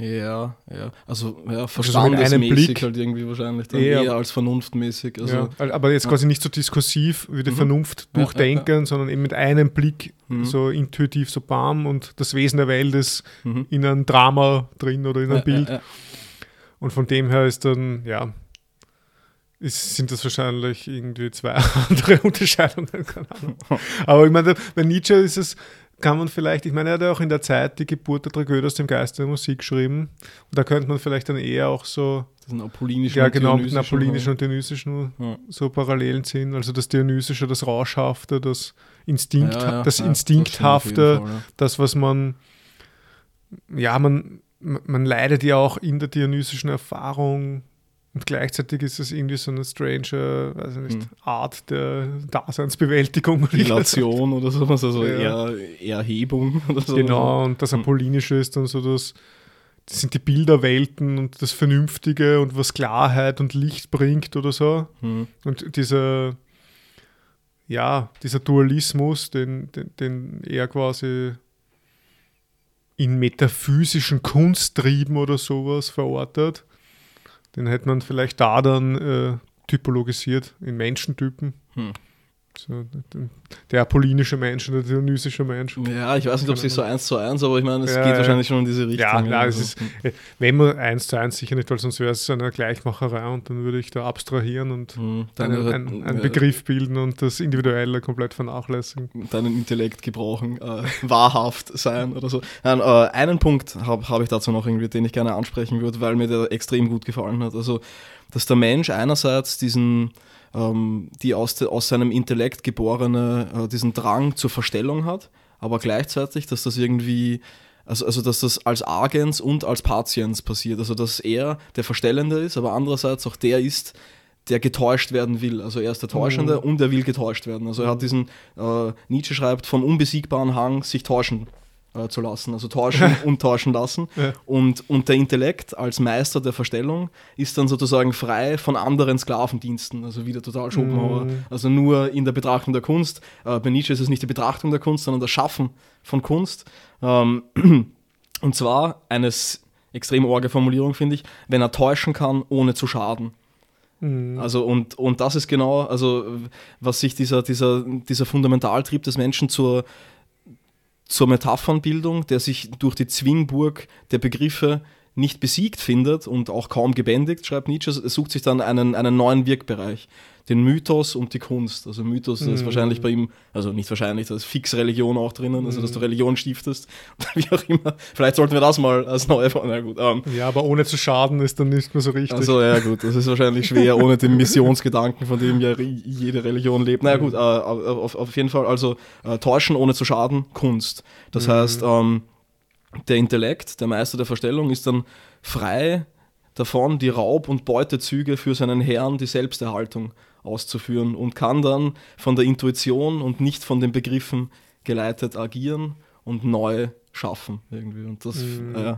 Ja, ja. Also ja, verstandesmäßig also halt irgendwie wahrscheinlich dann eher, eher als vernunftmäßig. Also, ja, aber jetzt ja. quasi nicht so diskursiv wie die mhm. Vernunft durchdenken, sondern eben mit einem Blick mhm. so intuitiv so bam und das Wesen der Welt ist mhm. in einem Drama drin oder in einem Bild. Und von dem her ist dann, ja, ist, sind das wahrscheinlich irgendwie zwei [LAUGHS] andere Unterscheidungen. [LAUGHS] Aber ich meine, bei Nietzsche ist es kann man vielleicht, ich meine, er hat ja auch in der Zeit die Geburt der Tragödie aus dem Geist der Musik geschrieben. Und da könnte man vielleicht dann eher auch so. Das apollinischen ja, genau, mit apollinischen und dionysischen ja. so Parallelen ziehen. Also das Dionysische, das Rauschhafte, das, Instinkt, ja, ja, das Instinkthafte, das, Fall, das, was man, ja, man, man leidet ja auch in der dionysischen Erfahrung und gleichzeitig ist es irgendwie so eine strange, weiß ich nicht, hm. Art der Daseinsbewältigung. Relation oder sowas, also ja. eher Erhebung oder so. Genau, und das hm. Apollinische ist dann so das, das sind die Bilderwelten und das Vernünftige und was Klarheit und Licht bringt oder so. Hm. Und dieser, ja, dieser Dualismus, den, den, den er quasi in metaphysischen Kunsttrieben oder sowas verortet den hätte man vielleicht da dann äh, typologisiert in Menschentypen. Hm. So, der apollinische Mensch oder der dionysische Mensch. Ja, ich weiß nicht, ob es sich so eins zu eins, aber ich meine, es ja, geht wahrscheinlich schon in diese Richtung. Ja, klar, also. ist, wenn man eins zu eins sicher nicht, weil sonst wäre es eine Gleichmacherei und dann würde ich da abstrahieren und mhm, einen, einen, einen Begriff bilden und das Individuelle komplett vernachlässigen. Deinen Intellekt gebrauchen, äh, [LAUGHS] wahrhaft sein oder so. Nein, äh, einen Punkt habe hab ich dazu noch irgendwie, den ich gerne ansprechen würde, weil mir der extrem gut gefallen hat. Also, dass der Mensch einerseits diesen ähm, die aus, aus seinem Intellekt geborene, äh, diesen Drang zur Verstellung hat, aber gleichzeitig, dass das irgendwie, also, also dass das als Agens und als Patiens passiert, also dass er der Verstellende ist, aber andererseits auch der ist, der getäuscht werden will. Also er ist der Täuschende mhm. und er will getäuscht werden. Also er hat diesen, äh, Nietzsche schreibt, vom unbesiegbaren Hang, sich täuschen äh, zu lassen, also tauschen [LAUGHS] und tauschen lassen. Ja. Und, und der Intellekt als Meister der Verstellung ist dann sozusagen frei von anderen Sklavendiensten, also wieder total Schopenhauer. Mm. Also nur in der Betrachtung der Kunst. Äh, bei Nietzsche ist es nicht die Betrachtung der Kunst, sondern das Schaffen von Kunst. Ähm, [CLEARS THROAT] und zwar eine extrem orge Formulierung, finde ich, wenn er täuschen kann, ohne zu schaden. Mhm. Also und, und das ist genau, also was sich dieser, dieser, dieser Fundamentaltrieb des Menschen zur, zur Metaphernbildung, der sich durch die Zwingburg der Begriffe nicht besiegt findet und auch kaum gebändigt, schreibt Nietzsche, sucht sich dann einen, einen neuen Wirkbereich, den Mythos und die Kunst. Also Mythos mm. ist mhm. wahrscheinlich bei ihm, also nicht wahrscheinlich, da ist fix Religion auch drinnen, also dass du mhm. Religion stiftest, [LAUGHS] wie auch immer. Vielleicht sollten wir das mal als neue na gut. Ähm. Ja, aber ohne zu schaden ist dann nicht mehr so richtig. Also ja gut, das ist wahrscheinlich schwer, ohne den Missionsgedanken, von dem ja jede Religion lebt. Na naja, gut, äh, auf, auf jeden Fall, also äh, täuschen ohne zu schaden, Kunst. Das mm. heißt, ähm, der Intellekt, der Meister der Verstellung, ist dann frei davon, die Raub- und Beutezüge für seinen Herrn, die Selbsterhaltung auszuführen und kann dann von der Intuition und nicht von den Begriffen geleitet agieren und neu schaffen irgendwie. Und das, mhm. äh,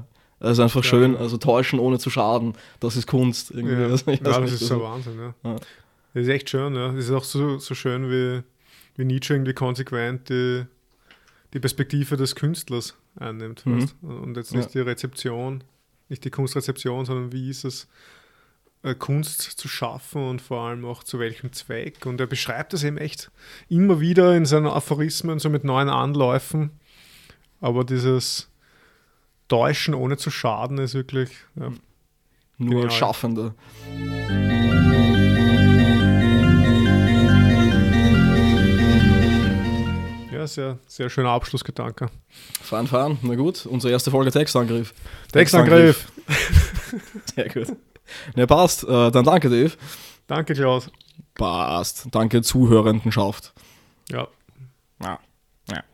ist einfach ja. schön, also täuschen ohne zu schaden, das ist Kunst. Irgendwie. Ja, [LAUGHS] das, ja, das ist so Wahnsinn, ja. ja. Das ist echt schön, ja. Das ist auch so, so schön, wie, wie Nietzsche irgendwie konsequent die, die Perspektive des Künstlers einnimmt. Mhm. Und jetzt nicht ja. die Rezeption, nicht die Kunstrezeption, sondern wie ist es, äh, Kunst zu schaffen und vor allem auch zu welchem Zweck. Und er beschreibt das eben echt immer wieder in seinen Aphorismen, so mit neuen Anläufen. Aber dieses Täuschen ohne zu schaden ist wirklich ja, nur genial. Schaffender. Ja, sehr, sehr schöner Abschlussgedanke. Fahren, fahren. Na gut, unsere erste Folge Textangriff. Textangriff. [LAUGHS] sehr gut. Ne, passt. Äh, dann danke, Dave. Danke, Klaus. Passt. Danke, Zuhörendenschaft. Ja. Ja. ja.